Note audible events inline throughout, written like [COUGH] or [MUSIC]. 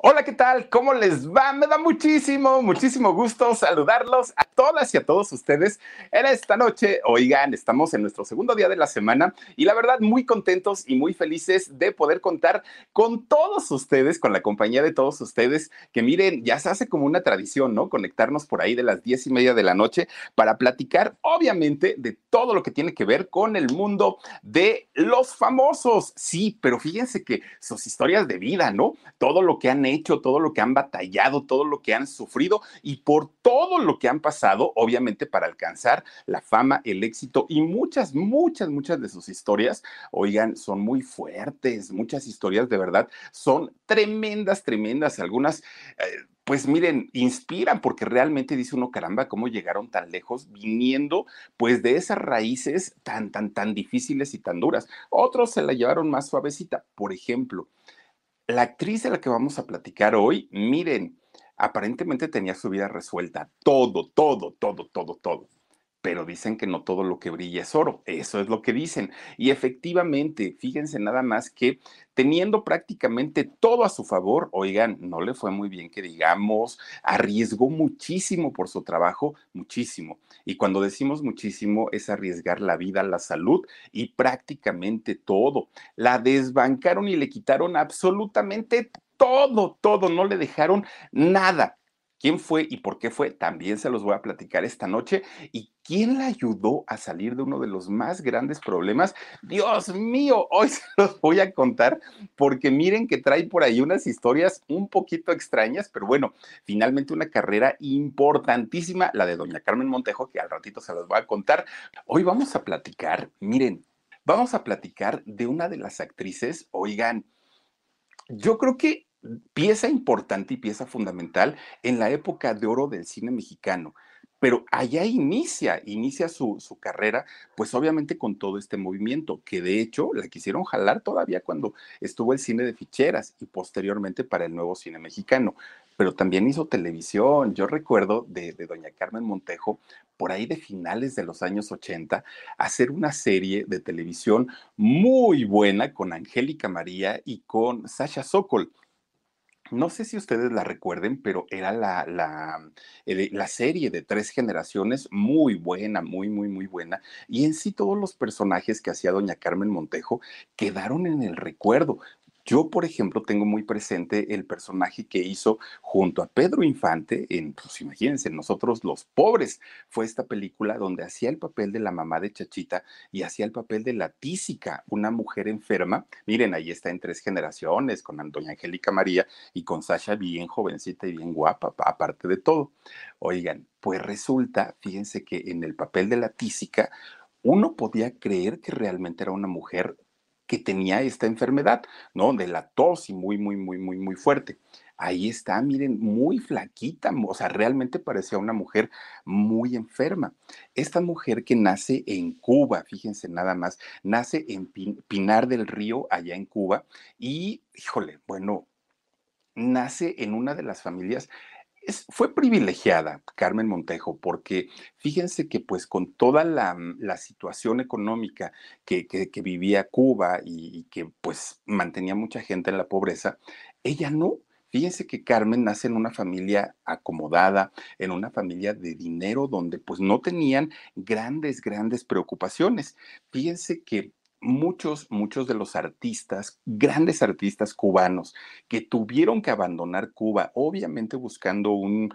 Hola, ¿qué tal? ¿Cómo les va? Me da muchísimo, muchísimo gusto saludarlos a todas y a todos ustedes en esta noche. Oigan, estamos en nuestro segundo día de la semana y la verdad muy contentos y muy felices de poder contar con todos ustedes, con la compañía de todos ustedes, que miren, ya se hace como una tradición, ¿no? Conectarnos por ahí de las diez y media de la noche para platicar, obviamente, de todo lo que tiene que ver con el mundo de los famosos. Sí, pero fíjense que sus historias de vida, ¿no? Todo lo que han hecho, todo lo que han batallado, todo lo que han sufrido y por todo lo que han pasado, obviamente para alcanzar la fama, el éxito y muchas, muchas, muchas de sus historias, oigan, son muy fuertes, muchas historias de verdad son tremendas, tremendas, algunas... Eh, pues miren, inspiran porque realmente dice uno, caramba, cómo llegaron tan lejos viniendo pues de esas raíces tan, tan, tan difíciles y tan duras. Otros se la llevaron más suavecita. Por ejemplo, la actriz de la que vamos a platicar hoy, miren, aparentemente tenía su vida resuelta, todo, todo, todo, todo, todo pero dicen que no todo lo que brilla es oro. Eso es lo que dicen. Y efectivamente, fíjense nada más que teniendo prácticamente todo a su favor, oigan, no le fue muy bien que digamos, arriesgó muchísimo por su trabajo, muchísimo. Y cuando decimos muchísimo es arriesgar la vida, la salud y prácticamente todo. La desbancaron y le quitaron absolutamente todo, todo, no le dejaron nada. ¿Quién fue y por qué fue? También se los voy a platicar esta noche. ¿Y quién la ayudó a salir de uno de los más grandes problemas? Dios mío, hoy [LAUGHS] se los voy a contar porque miren que trae por ahí unas historias un poquito extrañas, pero bueno, finalmente una carrera importantísima, la de doña Carmen Montejo, que al ratito se los voy a contar. Hoy vamos a platicar, miren, vamos a platicar de una de las actrices, oigan, yo creo que pieza importante y pieza fundamental en la época de oro del cine mexicano. Pero allá inicia, inicia su, su, carrera, pues obviamente con todo este movimiento, que de hecho la quisieron jalar todavía cuando estuvo el cine de ficheras y posteriormente para el nuevo cine mexicano. Pero también hizo televisión. Yo recuerdo de, de doña Carmen Montejo, por ahí de finales de los años 80, hacer una serie de televisión muy buena con Angélica María y con Sasha Sokol no sé si ustedes la recuerden, pero era la, la, eh, la, serie de tres generaciones muy buena, muy, muy, muy buena. Y en sí todos los personajes que hacía doña Carmen Montejo quedaron en el recuerdo. Yo, por ejemplo, tengo muy presente el personaje que hizo junto a Pedro Infante en, pues imagínense, Nosotros los Pobres. Fue esta película donde hacía el papel de la mamá de Chachita y hacía el papel de la tísica, una mujer enferma. Miren, ahí está en tres generaciones, con Doña Angélica María y con Sasha bien jovencita y bien guapa, aparte de todo. Oigan, pues resulta, fíjense que en el papel de la tísica, uno podía creer que realmente era una mujer que tenía esta enfermedad, ¿no? De la tos y muy, muy, muy, muy, muy fuerte. Ahí está, miren, muy flaquita, o sea, realmente parecía una mujer muy enferma. Esta mujer que nace en Cuba, fíjense nada más, nace en Pinar del Río, allá en Cuba, y, híjole, bueno, nace en una de las familias fue privilegiada Carmen Montejo porque fíjense que pues con toda la, mm, situación económica que, vivía Cuba y, que pues mantenía mucha gente en la pobreza, ella no. Fíjense que Carmen nace en una familia acomodada, en una familia de dinero donde pues no tenían grandes, grandes preocupaciones. Fíjense que muchos, muchos de los artistas, grandes artistas cubanos, que tuvieron que abandonar Cuba, obviamente buscando un,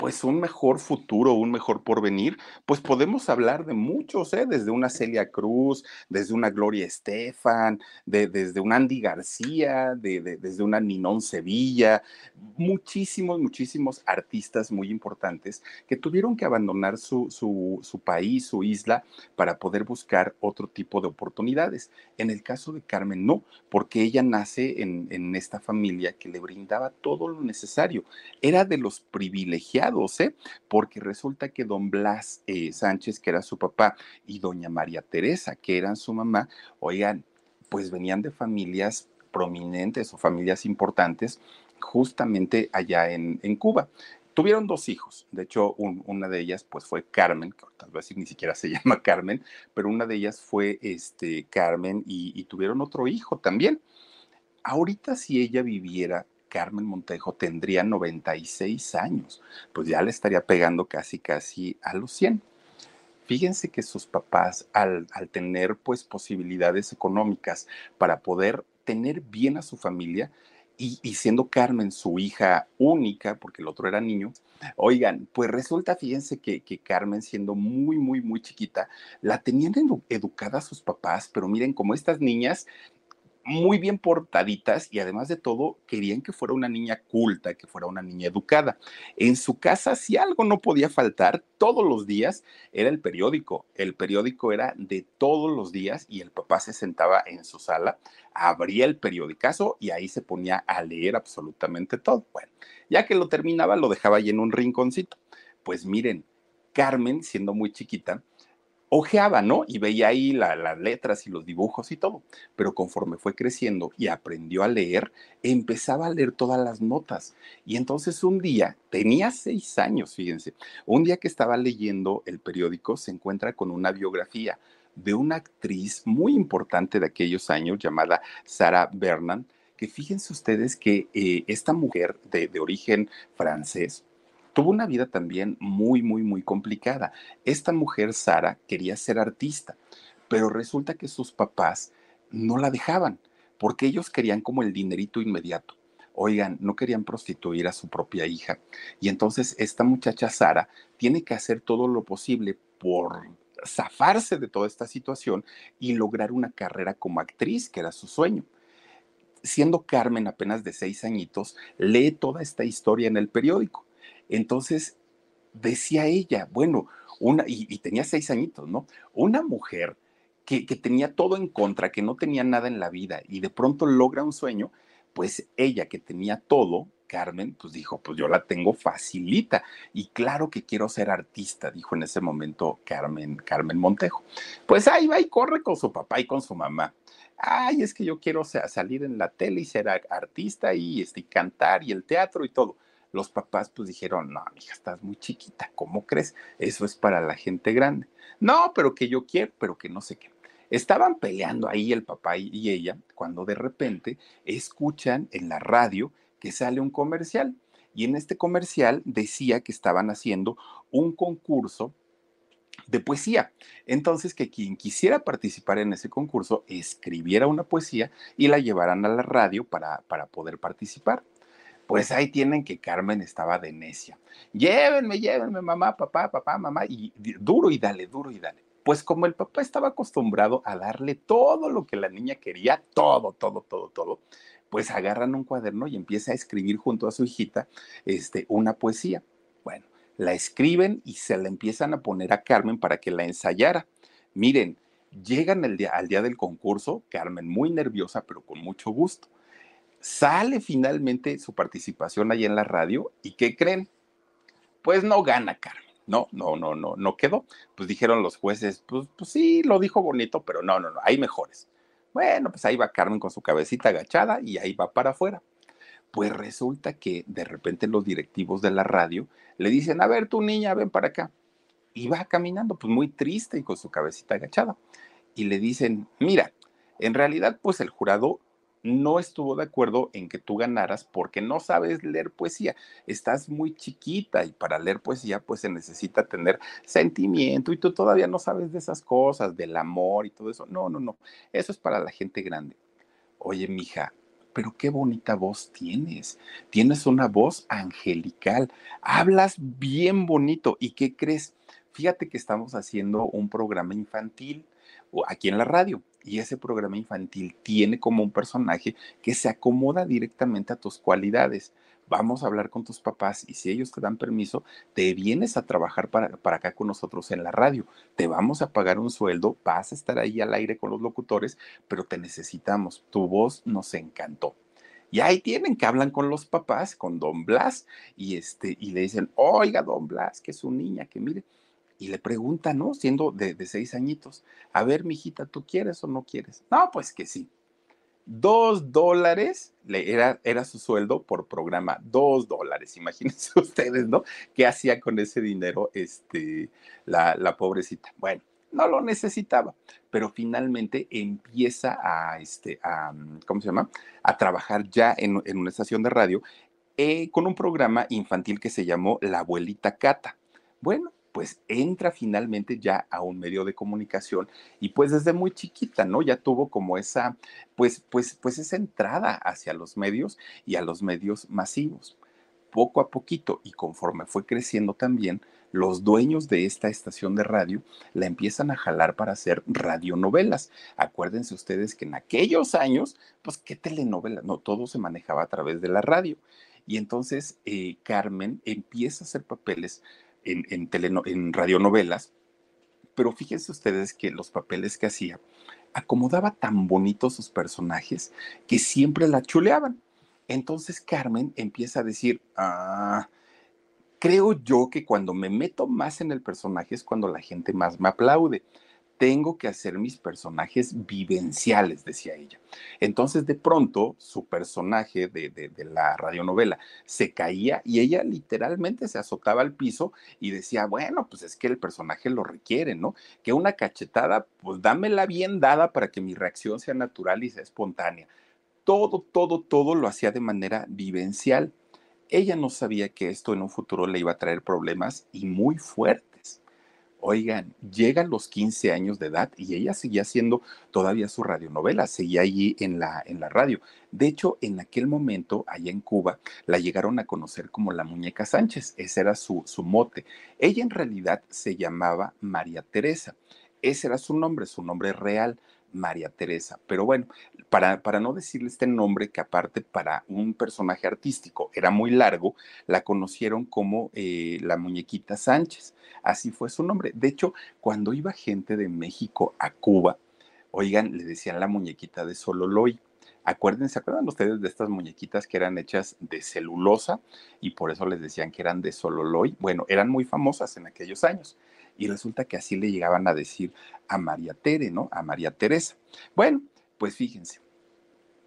pues un mejor futuro, un mejor porvenir, pues podemos hablar de muchos, ¿eh? desde una Celia Cruz, desde una Gloria Estefan, de, desde un Andy García, de, desde una Ninón Sevilla, muchísimos, muchísimos artistas muy importantes que tuvieron que abandonar su, su, su país, su isla, para poder buscar otro tipo de oportunidades. En el caso de Carmen, no, porque ella nace en, en esta familia que le brindaba todo lo necesario. Era de los privilegiados ¿eh? porque resulta que don Blas eh, Sánchez, que era su papá, y doña María Teresa, que eran su mamá, oigan, pues venían de familias prominentes o familias importantes justamente allá en, Cuba. Tuvieron dos hijos, de hecho una de ellas pues fue Carmen, que tal vez ni siquiera se [LAUGHS] llama Carmen, pero una de ellas fue este, Carmen y, y tuvieron otro hijo también. Ahorita si ella viviera Carmen Montejo tendría 96 años, pues ya le estaría pegando casi, casi a los 100. Fíjense que sus papás, al, tener pues posibilidades económicas para poder tener bien a su familia, y, siendo Carmen su hija única, porque el otro era niño, oigan, pues resulta, fíjense que, que Carmen siendo muy, muy, muy chiquita, la tenían edu educada sus papás, pero miren, como estas niñas muy bien portaditas y además de todo querían que fuera una niña culta, que fuera una niña educada. En su casa, si algo no podía faltar todos los días, era el periódico. El periódico era de todos los días y el papá se sentaba en su sala, abría el periodicazo y ahí se ponía a leer absolutamente todo. Bueno, ya que lo terminaba, lo dejaba ahí en un rinconcito. Pues miren, Carmen, siendo muy chiquita, ojeaba, ¿no? Y veía ahí la, las letras y los dibujos y todo. Pero conforme fue creciendo y aprendió a leer, empezaba a leer todas las notas. Y entonces un día, tenía seis años, fíjense, un día que estaba leyendo el periódico, se encuentra con una biografía de una actriz muy importante de aquellos años llamada Sarah Bernan, que fíjense ustedes que eh, esta mujer de origen francés, tuvo una vida también muy, muy, muy complicada. Esta mujer, Sara, quería ser artista, pero resulta que sus papás no la dejaban, porque ellos querían como el dinerito inmediato. Oigan, no querían prostituir a su propia hija. Y entonces esta muchacha Sara tiene que hacer todo lo posible por zafarse de toda esta situación y lograr una carrera como actriz, que era su sueño siendo Carmen apenas de seis añitos, lee toda esta historia en el periódico entonces, decía ella, bueno, una, y, tenía seis añitos, ¿no? Una mujer que, tenía todo en contra, que no tenía nada en la vida y de pronto logra un sueño, pues ella que tenía todo, Carmen, pues dijo, pues yo la tengo facilita y claro que quiero ser artista, dijo en ese momento Carmen, Carmen Montejo. Pues ahí va y corre con su papá y con su mamá. Ay, es que yo quiero salir en la tele y ser artista y este, cantar y el teatro y todo los papás pues dijeron, no, hija, estás muy chiquita, ¿cómo crees? Eso es para la gente grande. No, pero que yo quiero, pero que no sé qué. Estaban peleando ahí el papá y ella cuando de repente escuchan en la radio que sale un comercial. Y en este comercial decía que estaban haciendo un concurso de poesía. Entonces, que quien quisiera participar en ese concurso escribiera una poesía y la llevaran a la radio para, para poder participar. Pues ahí tienen que Carmen estaba de necia. Llévenme, llévenme, mamá, papá, papá, mamá, y duro y dale, duro y dale. Pues como el papá estaba acostumbrado a darle todo lo que la niña quería, todo, todo, todo, todo, pues agarran un cuaderno y empieza a escribir junto a su hijita este, una poesía. Bueno, la escriben y se la empiezan a poner a Carmen para que la ensayara. Miren, llegan el día, al día del concurso, Carmen muy nerviosa, pero con mucho gusto Sale finalmente su participación ahí en la radio y ¿qué creen? Pues no gana Carmen. No, no, no, no, no quedó. Pues dijeron los jueces, pues, pues sí, lo dijo bonito, pero no, no, no, hay mejores. Bueno, pues ahí va Carmen con su cabecita agachada y ahí va para afuera. Pues resulta que de repente los directivos de la radio le dicen, a ver, tu niña, ven para acá. Y va caminando, pues muy triste y con su cabecita agachada. Y le dicen, mira, en realidad, pues el jurado no estuvo de acuerdo en que tú ganaras porque no sabes leer poesía. Estás muy chiquita y para leer poesía pues se necesita tener sentimiento y tú todavía no sabes de esas cosas, del amor y todo eso. No, no, no. Eso es para la gente grande. Oye, mija, pero qué bonita voz tienes. Tienes una voz angelical. Hablas bien bonito. ¿Y qué crees? Fíjate que estamos haciendo un programa infantil aquí en la radio y ese programa infantil tiene como un personaje que se acomoda directamente a tus cualidades. Vamos a hablar con tus papás y si ellos te dan permiso, te vienes a trabajar para, para, acá con nosotros en la radio. Te vamos a pagar un sueldo, vas a estar ahí al aire con los locutores, pero te necesitamos. Tu voz nos encantó. Y ahí tienen que hablan con los papás, con don Blas, y, este, y le dicen, oiga, don Blas, que es su niña, que mire, y le pregunta, ¿no? Siendo de, seis añitos, a ver, mijita, ¿tú quieres o no quieres? No, pues que sí. Dos dólares le era, era su sueldo por programa, dos dólares, [LAUGHS] imagínense ustedes, ¿no? ¿Qué hacía con ese dinero este, la, la pobrecita? Bueno, no lo necesitaba, pero finalmente empieza a, este, a, ¿cómo se llama? A trabajar ya en, en una estación de radio eh, con un programa infantil que se llamó La abuelita Cata. Bueno, pues entra finalmente ya a un medio de comunicación y pues desde muy chiquita, ¿no? Ya tuvo como esa, pues, pues, pues esa entrada hacia los medios y a los medios masivos. Poco a poquito y conforme fue creciendo también, los dueños de esta estación de radio la empiezan a jalar para hacer radionovelas. Acuérdense ustedes que en aquellos años, pues, ¿qué telenovela? No, todo se manejaba a través de la radio. Y entonces eh, Carmen empieza a hacer papeles en, en radionovelas, pero fíjense ustedes que los papeles que hacía acomodaba tan bonitos sus personajes que siempre la chuleaban. Entonces Carmen empieza a decir, ah, creo yo que cuando me meto más en el personaje es cuando la gente más me aplaude. Tengo que hacer mis personajes vivenciales, decía ella. Entonces, de pronto, su personaje de, de, la radionovela se caía y ella literalmente se azotaba al piso y decía, bueno, pues es que el personaje lo requiere, ¿no? Que una cachetada, pues dámela bien dada para que mi reacción sea natural y sea espontánea. Todo, todo, todo lo hacía de manera vivencial. Ella no sabía que esto en un futuro le iba a traer problemas y muy fuertes. Oigan, llegan los 15 años de edad y ella seguía haciendo todavía su radionovela, seguía allí en la, en la radio. De hecho, en aquel momento, allá en Cuba, la llegaron a conocer como la muñeca Sánchez, ese era su, su mote. Ella en realidad se llamaba María Teresa, ese era su nombre, su nombre real. María Teresa. Pero bueno, para, para, no decirle este nombre, que aparte para un personaje artístico era muy largo, la conocieron como eh, la muñequita Sánchez. Así fue su nombre. De hecho, cuando iba gente de México a Cuba, oigan, le decían la muñequita de Sololoy. Acuérdense, acuerdan ustedes de estas muñequitas que eran hechas de celulosa y por eso les decían que eran de Sololoy? Bueno, eran muy famosas en aquellos años y resulta que así le llegaban a decir a María Tere, ¿no? A María Teresa. Bueno, pues fíjense,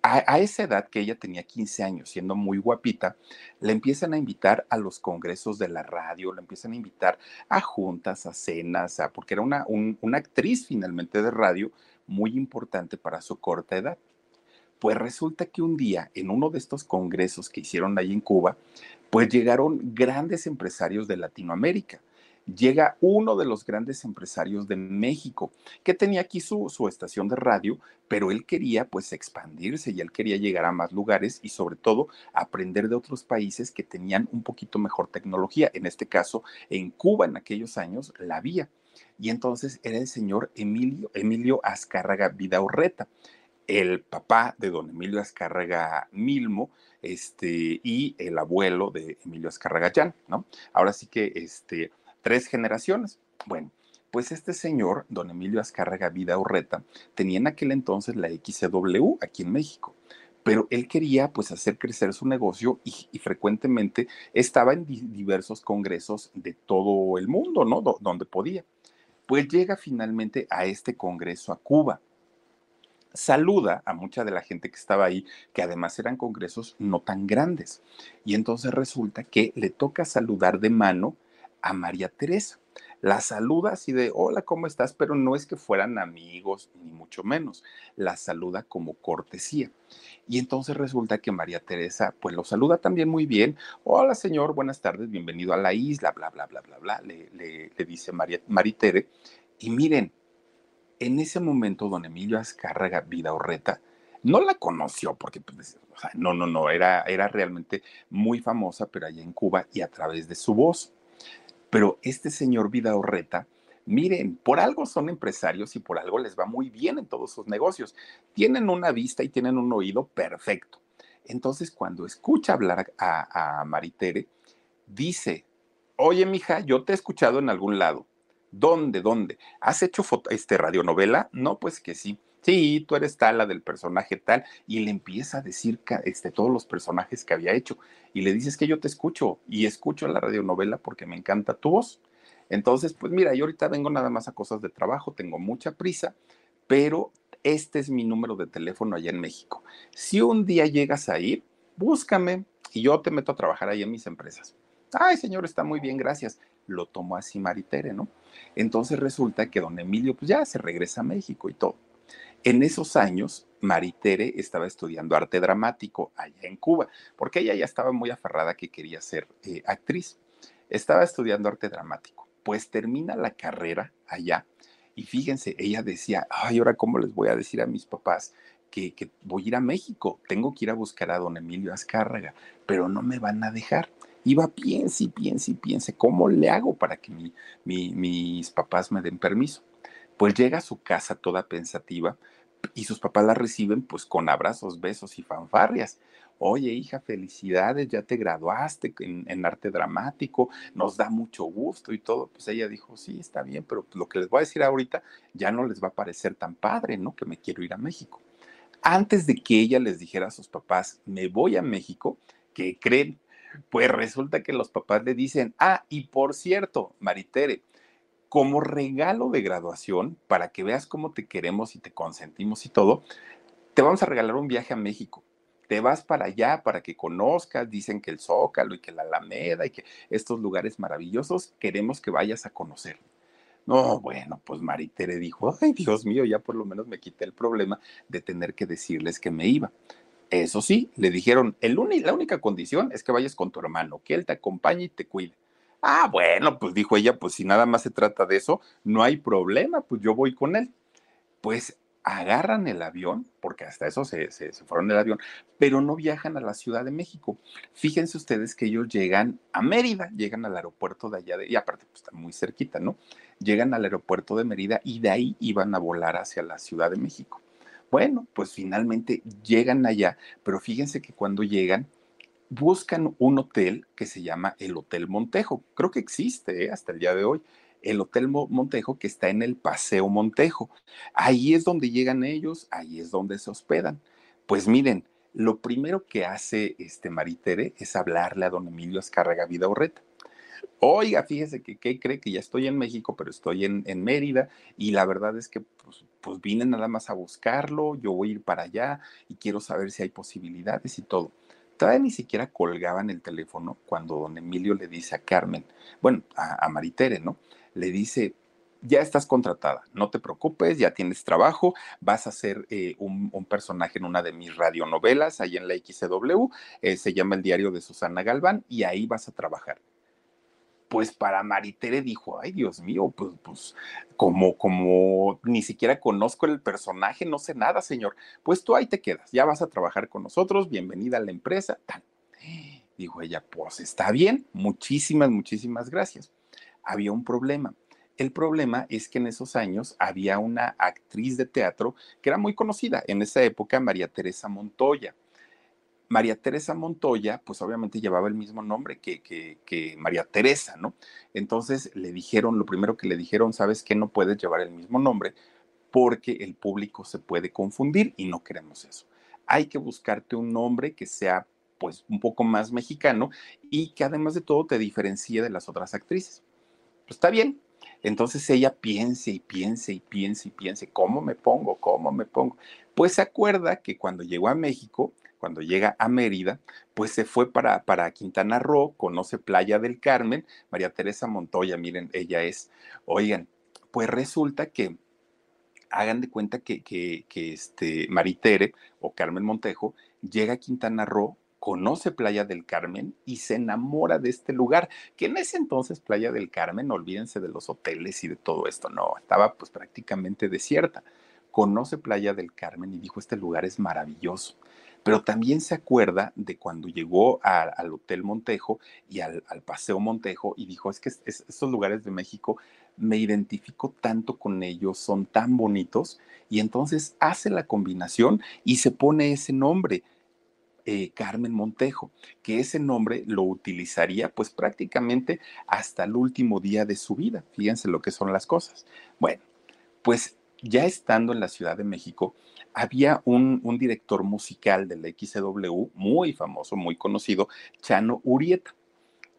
a, esa edad que ella tenía 15 años, siendo muy guapita, le empiezan a invitar a los congresos de la radio, le empiezan a invitar a juntas, a cenas, a, porque era una, una actriz finalmente de radio muy importante para su corta edad. Pues resulta que un día, en uno de estos congresos que hicieron ahí en Cuba, pues llegaron grandes empresarios de Latinoamérica llega uno de los grandes empresarios de México, que tenía aquí su, su, estación de radio, pero él quería pues expandirse y él quería llegar a más lugares y sobre todo aprender de otros países que tenían un poquito mejor tecnología. En este caso, en Cuba en aquellos años la había. Y entonces era el señor Emilio, Emilio Azcárraga Vidaurreta el papá de don Emilio Azcárraga Milmo, este, y el abuelo de Emilio Azcárraga Llán, ¿no? Ahora sí que, este, tres generaciones. Bueno, pues este señor, don Emilio Azcárraga Vida Urreta, tenía en aquel entonces la XCW aquí en México, pero él quería pues hacer crecer su negocio y, frecuentemente estaba en diversos congresos de todo el mundo, ¿no? donde podía. Pues llega finalmente a este congreso a Cuba. Saluda a mucha de la gente que estaba ahí, que además eran congresos no tan grandes. Y entonces resulta que le toca saludar de mano a María Teresa. La saluda así de, hola, ¿cómo estás? Pero no es que fueran amigos, ni mucho menos. La saluda como cortesía. Y entonces resulta que María Teresa, pues lo saluda también muy bien. Hola, señor, buenas tardes, bienvenido a la isla, bla, bla, bla, bla, bla, le, le, dice María, Maritere. Y miren, en ese momento, don Emilio Azcárraga Vidaurreta, no la conoció porque, pues, no, no, no, era, era realmente muy famosa, pero allá en Cuba y a través de su voz. Pero este señor Vidaurreta, miren, por algo son empresarios y por algo les va muy bien en todos sus negocios. Tienen una vista y tienen un oído perfecto. Entonces, cuando escucha hablar a, Maritere, dice, oye, mija, yo te he escuchado en algún lado. ¿Dónde? ¿Dónde? ¿Has hecho este radionovela? No, pues que sí sí, tú eres tal, la del personaje tal, y le empieza a decir este, todos los personajes que había hecho, y le dices que yo te escucho, y escucho la radionovela porque me encanta tu voz. Entonces, pues mira, yo ahorita vengo nada más a cosas de trabajo, tengo mucha prisa, pero este es mi número de teléfono allá en México. Si un día llegas a ir, búscame y yo te meto a trabajar ahí en mis empresas. Ay, señor, está muy bien, gracias. lo tomó así Maritere, ¿no? Entonces resulta que don Emilio pues ya se regresa a México y todo. En esos años, Maritere estaba estudiando arte dramático allá en Cuba, porque ella ya estaba muy aferrada que quería ser eh, actriz. Estaba estudiando arte dramático. Pues termina la carrera allá y fíjense, ella decía, ay, ahora cómo les voy a decir a mis papás que, que, voy a ir a México, tengo que ir a buscar a don Emilio Azcárraga, pero no me van a dejar. Iba, piense y piense y piense, ¿cómo le hago para que mi, mis papás me den permiso? Pues llega a su casa toda pensativa y sus papás la reciben pues con abrazos, besos y fanfarrias. Oye, hija, felicidades, ya te graduaste en, arte dramático, nos da mucho gusto y todo. Pues ella dijo, sí, está bien, pero lo que les voy a decir ahorita ya no les va a parecer tan padre, ¿no? Que me quiero ir a México. Antes de que ella les dijera a sus papás, me voy a México, ¿qué creen? Pues resulta que los papás le dicen, ah, y por cierto, Maritere, como regalo de graduación, para que veas cómo te queremos y te consentimos y todo, te vamos a regalar un viaje a México. Te vas para allá para que conozcas, dicen que el Zócalo y que la Alameda y que estos lugares maravillosos, queremos que vayas a conocer. No, bueno, pues Maritere dijo, ay Dios mío, ya por lo menos me quité el problema de tener que decirles que me iba. Eso sí, le dijeron, el la única condición es que vayas con tu hermano, que él te acompañe y te cuide. Ah, bueno, pues dijo ella, pues si nada más se trata de eso, no hay problema, pues yo voy con él. Pues agarran el avión, porque hasta eso se, se, fueron el avión, pero no viajan a la Ciudad de México. Fíjense ustedes que ellos llegan a Mérida, llegan al aeropuerto de allá, de, y aparte pues está muy cerquita, ¿no? Llegan al aeropuerto de Mérida y de ahí iban a volar hacia la Ciudad de México. Bueno, pues finalmente llegan allá, pero fíjense que cuando llegan, buscan un hotel que se llama el Hotel Montejo. Creo que existe ¿eh? hasta el día de hoy. El Hotel Montejo que está en el Paseo Montejo. Ahí es donde llegan ellos, ahí es donde se hospedan. Pues miren, lo primero que hace este Maritere es hablarle a don Emilio Azcárraga Vidaurreta. Oiga, fíjese que ¿qué cree que ya estoy en México, pero estoy en, Mérida y la verdad es que pues, pues nada más a buscarlo, yo voy a ir para allá y quiero saber si hay posibilidades y todo. Ni siquiera colgaban el teléfono cuando don Emilio le dice a Carmen, bueno, a, Maritere, ¿no? Le dice, ya estás contratada, no te preocupes, ya tienes trabajo, vas a ser eh, un, personaje en una de mis radionovelas ahí en la XCW, eh, se llama El Diario de Susana Galván, y ahí vas a trabajar pues para Maritere dijo, ay Dios mío, pues, pues como, como ni siquiera conozco el personaje, no sé nada, señor, pues tú ahí te quedas, ya vas a trabajar con nosotros, bienvenida a la empresa. Dijo ella, pues está bien, muchísimas, muchísimas gracias. Había un problema. El problema es que en esos años había una actriz de teatro que era muy conocida en esa época, María Teresa Montoya. María Teresa Montoya, pues obviamente llevaba el mismo nombre que, María Teresa, ¿no? Entonces le dijeron, lo primero que le dijeron, sabes que no puedes llevar el mismo nombre porque el público se puede confundir y no queremos eso. Hay que buscarte un nombre que sea pues un poco más mexicano y que además de todo te diferencie de las otras actrices. Pues está bien. Entonces ella piense y piense y piense y piense, ¿cómo me pongo? ¿Cómo me pongo? Pues se acuerda que cuando llegó a México, cuando llega a Mérida, pues se fue para, para Quintana Roo, conoce Playa del Carmen, María Teresa Montoya, miren, ella es, oigan, pues resulta que hagan de cuenta que, que, que este Maritere o Carmen Montejo llega a Quintana Roo, conoce Playa del Carmen y se enamora de este lugar, que en ese entonces Playa del Carmen, olvídense de los hoteles y de todo esto, no, estaba pues prácticamente desierta. Conoce Playa del Carmen y dijo, este lugar es maravilloso pero también se acuerda de cuando llegó al Hotel Montejo y al, Paseo Montejo y dijo, es que estos lugares de México me identifico tanto con ellos, son tan bonitos, y entonces hace la combinación y se pone ese nombre. Eh, Carmen Montejo, que ese nombre lo utilizaría pues prácticamente hasta el último día de su vida. Fíjense lo que son las cosas. Bueno, pues ya estando en la Ciudad de México, había un, director musical de la XCW muy famoso, muy conocido, Chano Urieta.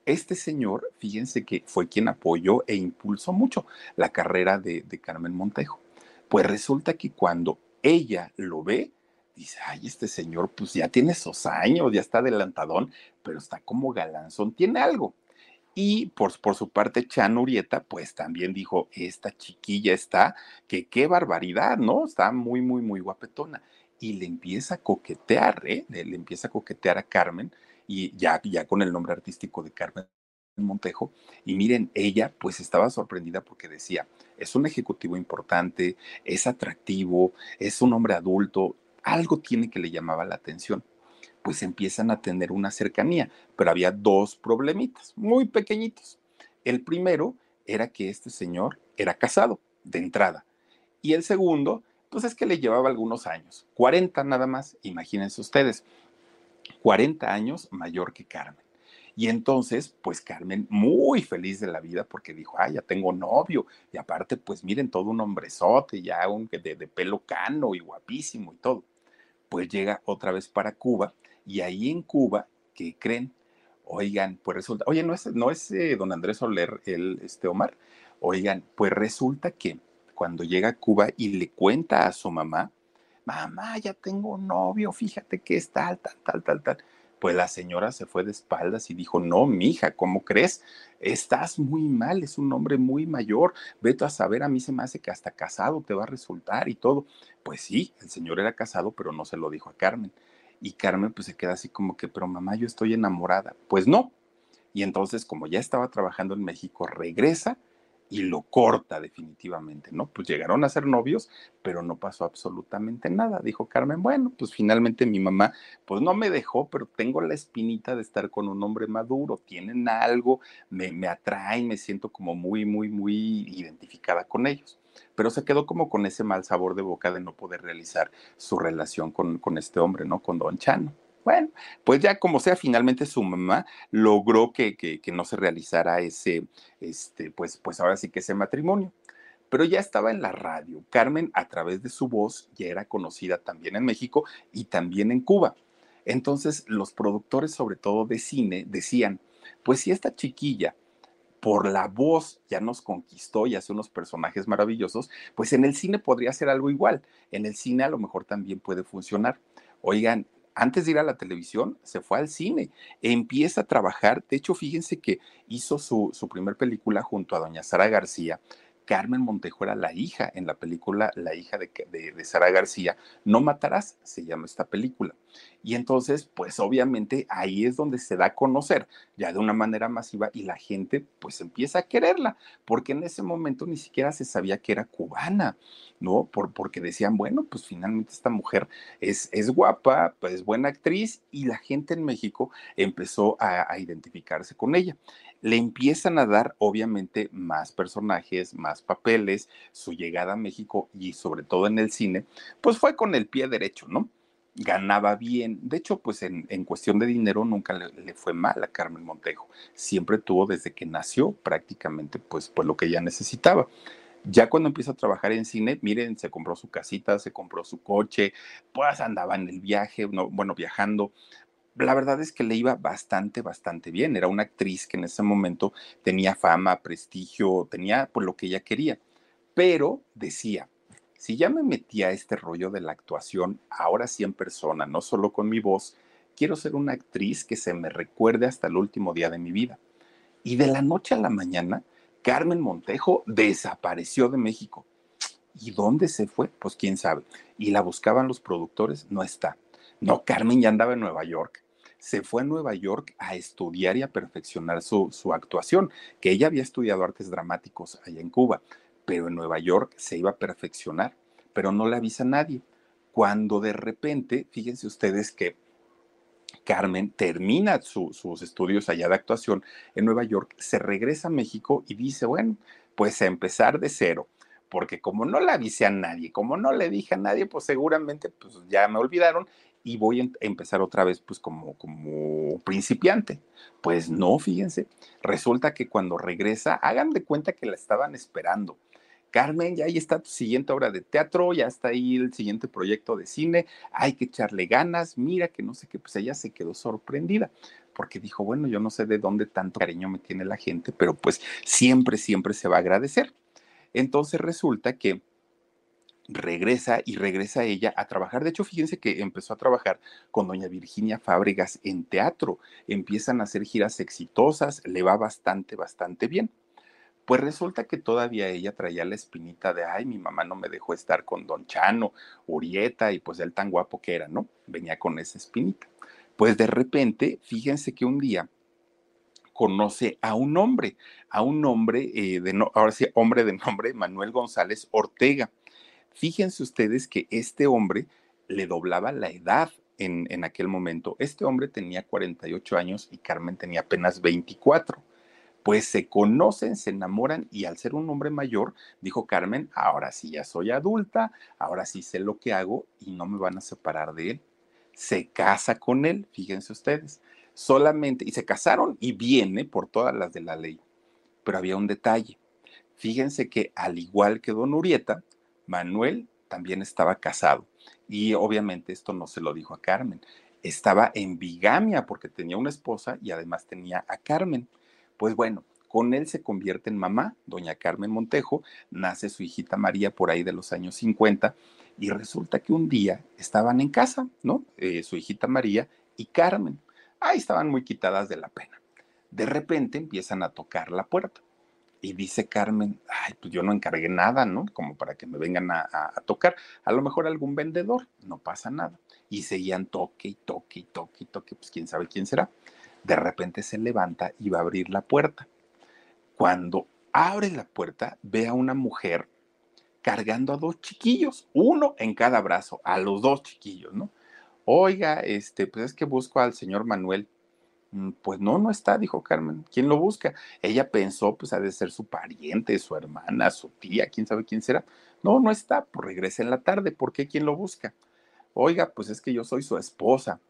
Este señor, fíjense que fue quien apoyó e impulsó mucho la carrera de, de Carmen Montejo. Pues resulta que cuando ella lo ve, dice, ay, este señor pues ya tiene esos años, ya está adelantadón, pero está como galanzón, tiene algo. Y por, su parte, Chan Urieta, pues también dijo, esta chiquilla está, que qué barbaridad, ¿no? Está muy, muy, muy guapetona. Y le empieza a coquetear, ¿eh? Le, le empieza a coquetear a Carmen, y ya, ya con el nombre artístico de Carmen Montejo. Y miren, ella pues estaba sorprendida porque decía, es un ejecutivo importante, es atractivo, es un hombre adulto, algo tiene que le llamaba la atención. Pues empiezan a tener una cercanía, pero había dos problemitas muy pequeñitos. El primero era que este señor era casado de entrada. Y el segundo, pues es que le llevaba algunos años, 40 nada más, imagínense ustedes, 40 años mayor que Carmen. Y entonces, pues Carmen, muy feliz de la vida porque dijo, ah, ya tengo novio. Y aparte, pues miren, todo un hombrezote, ya de, de pelo cano y guapísimo y todo. Pues llega otra vez para Cuba y ahí en Cuba, ¿qué creen? Oigan, pues resulta, oye, no es, no es eh, don Andrés Soler, el, este Omar. Oigan, pues resulta que cuando llega a Cuba y le cuenta a su mamá, mamá, ya tengo novio, fíjate que es tal, tal, tal, tal, tal pues la señora se fue de espaldas y dijo, no, mija, ¿cómo crees? Estás muy mal, es un hombre muy mayor, vete a saber, a mí se me hace que hasta casado te va a resultar y todo. Pues sí, el señor era casado, pero no se lo dijo a Carmen. Y Carmen pues se queda así como que, pero mamá, yo estoy enamorada. Pues no. Y entonces, como ya estaba trabajando en México, regresa y lo corta definitivamente, ¿no? Pues llegaron a ser novios, pero no pasó absolutamente nada. Dijo Carmen, bueno, pues finalmente mi mamá, pues no me dejó, pero tengo la espinita de estar con un hombre maduro, tienen algo, me, me atraen, me siento como muy, muy, muy identificada con ellos. Pero se quedó como con ese mal sabor de boca de no poder realizar su relación con, con este hombre, ¿no? Con Don Chano. Bueno, pues ya como sea, finalmente su mamá logró que, que, no se realizara ese, este, pues, pues ahora sí que ese matrimonio. Pero ya estaba en la radio. Carmen, a través de su voz, ya era conocida también en México y también en Cuba. Entonces, los productores, sobre todo de cine, decían, pues si esta chiquilla por la voz ya nos conquistó y hace unos personajes maravillosos, pues en el cine podría ser algo igual. En el cine a lo mejor también puede funcionar. Oigan, antes de ir a la televisión, se fue al cine, empieza a trabajar. De hecho, fíjense que hizo su, su primer película junto a doña Sara García, Carmen Montejo era la hija en la película, la hija de, Sara García, No Matarás, se llama esta película. Y entonces, pues obviamente ahí es donde se da a conocer ya de una manera masiva y la gente pues empieza a quererla, porque en ese momento ni siquiera se sabía que era cubana, ¿no? Por, porque decían, bueno, pues finalmente esta mujer es, es guapa, pues buena actriz y la gente en México empezó a identificarse con ella le empiezan a dar obviamente más personajes, más papeles, su llegada a México y sobre todo en el cine, pues fue con el pie derecho, ¿no? Ganaba bien, de hecho, pues en, cuestión de dinero nunca le, fue mal a Carmen Montejo, siempre tuvo desde que nació prácticamente pues, pues lo que ella necesitaba. Ya cuando empieza a trabajar en cine, miren, se compró su casita, se compró su coche, pues andaba en el viaje, no, bueno, viajando, la verdad es que le iba bastante, bastante bien. Era una actriz que en ese momento tenía fama, prestigio, tenía por lo que ella quería. Pero decía, si ya me metía a este rollo de la actuación, ahora sí en persona, no solo con mi voz, quiero ser una actriz que se me recuerde hasta el último día de mi vida. Y de la noche a la mañana, Carmen Montejo desapareció de México. ¿Y dónde se fue? Pues quién sabe. Y la buscaban los productores, no está. No, Carmen ya andaba en Nueva York se fue a Nueva York a estudiar y a perfeccionar su, su actuación, que ella había estudiado artes dramáticos allá en Cuba, pero en Nueva York se iba a perfeccionar, pero no le avisa a nadie. Cuando de repente, fíjense ustedes que Carmen termina sus estudios allá de actuación en Nueva York, se regresa a México y dice, bueno, pues a empezar de cero, porque como no le avisé a nadie, como no le dije a nadie, pues seguramente pues ya me olvidaron y voy a empezar otra vez pues como, como principiante. Pues no, fíjense, resulta que cuando regresa, hagan de cuenta que la estaban esperando. Carmen, ya ahí está tu siguiente obra de teatro, ya está ahí el siguiente proyecto de cine, hay que echarle ganas, mira que no sé qué, pues ella se quedó sorprendida, porque dijo, bueno, yo no sé de dónde tanto cariño me tiene la gente, pero pues siempre, siempre se va a agradecer. Entonces resulta que regresa y regresa ella a trabajar. De hecho, fíjense que empezó a trabajar con doña Virginia Fábregas en teatro. Empiezan a hacer giras exitosas, le va bastante, bastante bien. Pues resulta que todavía ella traía la espinita de, ay, mi mamá no me dejó estar con don Chano, Urieta y pues él tan guapo que era, ¿no? Venía con esa espinita. Pues de repente, fíjense que un día conoce a un hombre, a un hombre, eh, de no, ahora sí, hombre de nombre Manuel González Ortega. Fíjense ustedes que este hombre le doblaba la edad en, en aquel momento. Este hombre tenía 48 años y Carmen tenía apenas 24 pues se conocen, se enamoran y al ser un hombre mayor, dijo Carmen, ahora sí ya soy adulta, ahora sí sé lo que hago y no me van a separar de él. Se casa con él, fíjense ustedes, solamente, y se casaron y viene por todas las de la ley. Pero había un detalle. Fíjense que al igual que don Urieta, Manuel también estaba casado. Y obviamente esto no se lo dijo a Carmen. Estaba en bigamia porque tenía una esposa y además tenía a Carmen. Pues bueno, con él se convierte en mamá, doña Carmen Montejo, nace su hijita María por ahí de los años 50 y resulta que un día estaban en casa, ¿no? Eh, su hijita María y Carmen. Ahí estaban muy quitadas de la pena. De repente empiezan a tocar la puerta y dice Carmen, ay, pues yo no encargué nada, ¿no? Como para que me vengan a, tocar. A lo mejor algún vendedor, no pasa nada. Y seguían toque y toque y toque y toque, pues quién sabe quién será. De repente se levanta y va a abrir la puerta. Cuando abre la puerta, ve a una mujer cargando a dos chiquillos, uno en cada brazo, a los dos chiquillos, ¿no? Oiga, este, pues es que busco al señor Manuel. Mm, pues no, no está, dijo Carmen. ¿Quién lo busca? Ella pensó, pues ha de ser su pariente, su hermana, su tía, quién sabe quién será. No, no está, pues regresa en la tarde. ¿Por qué? ¿Quién lo busca? Oiga, pues es que yo soy su esposa.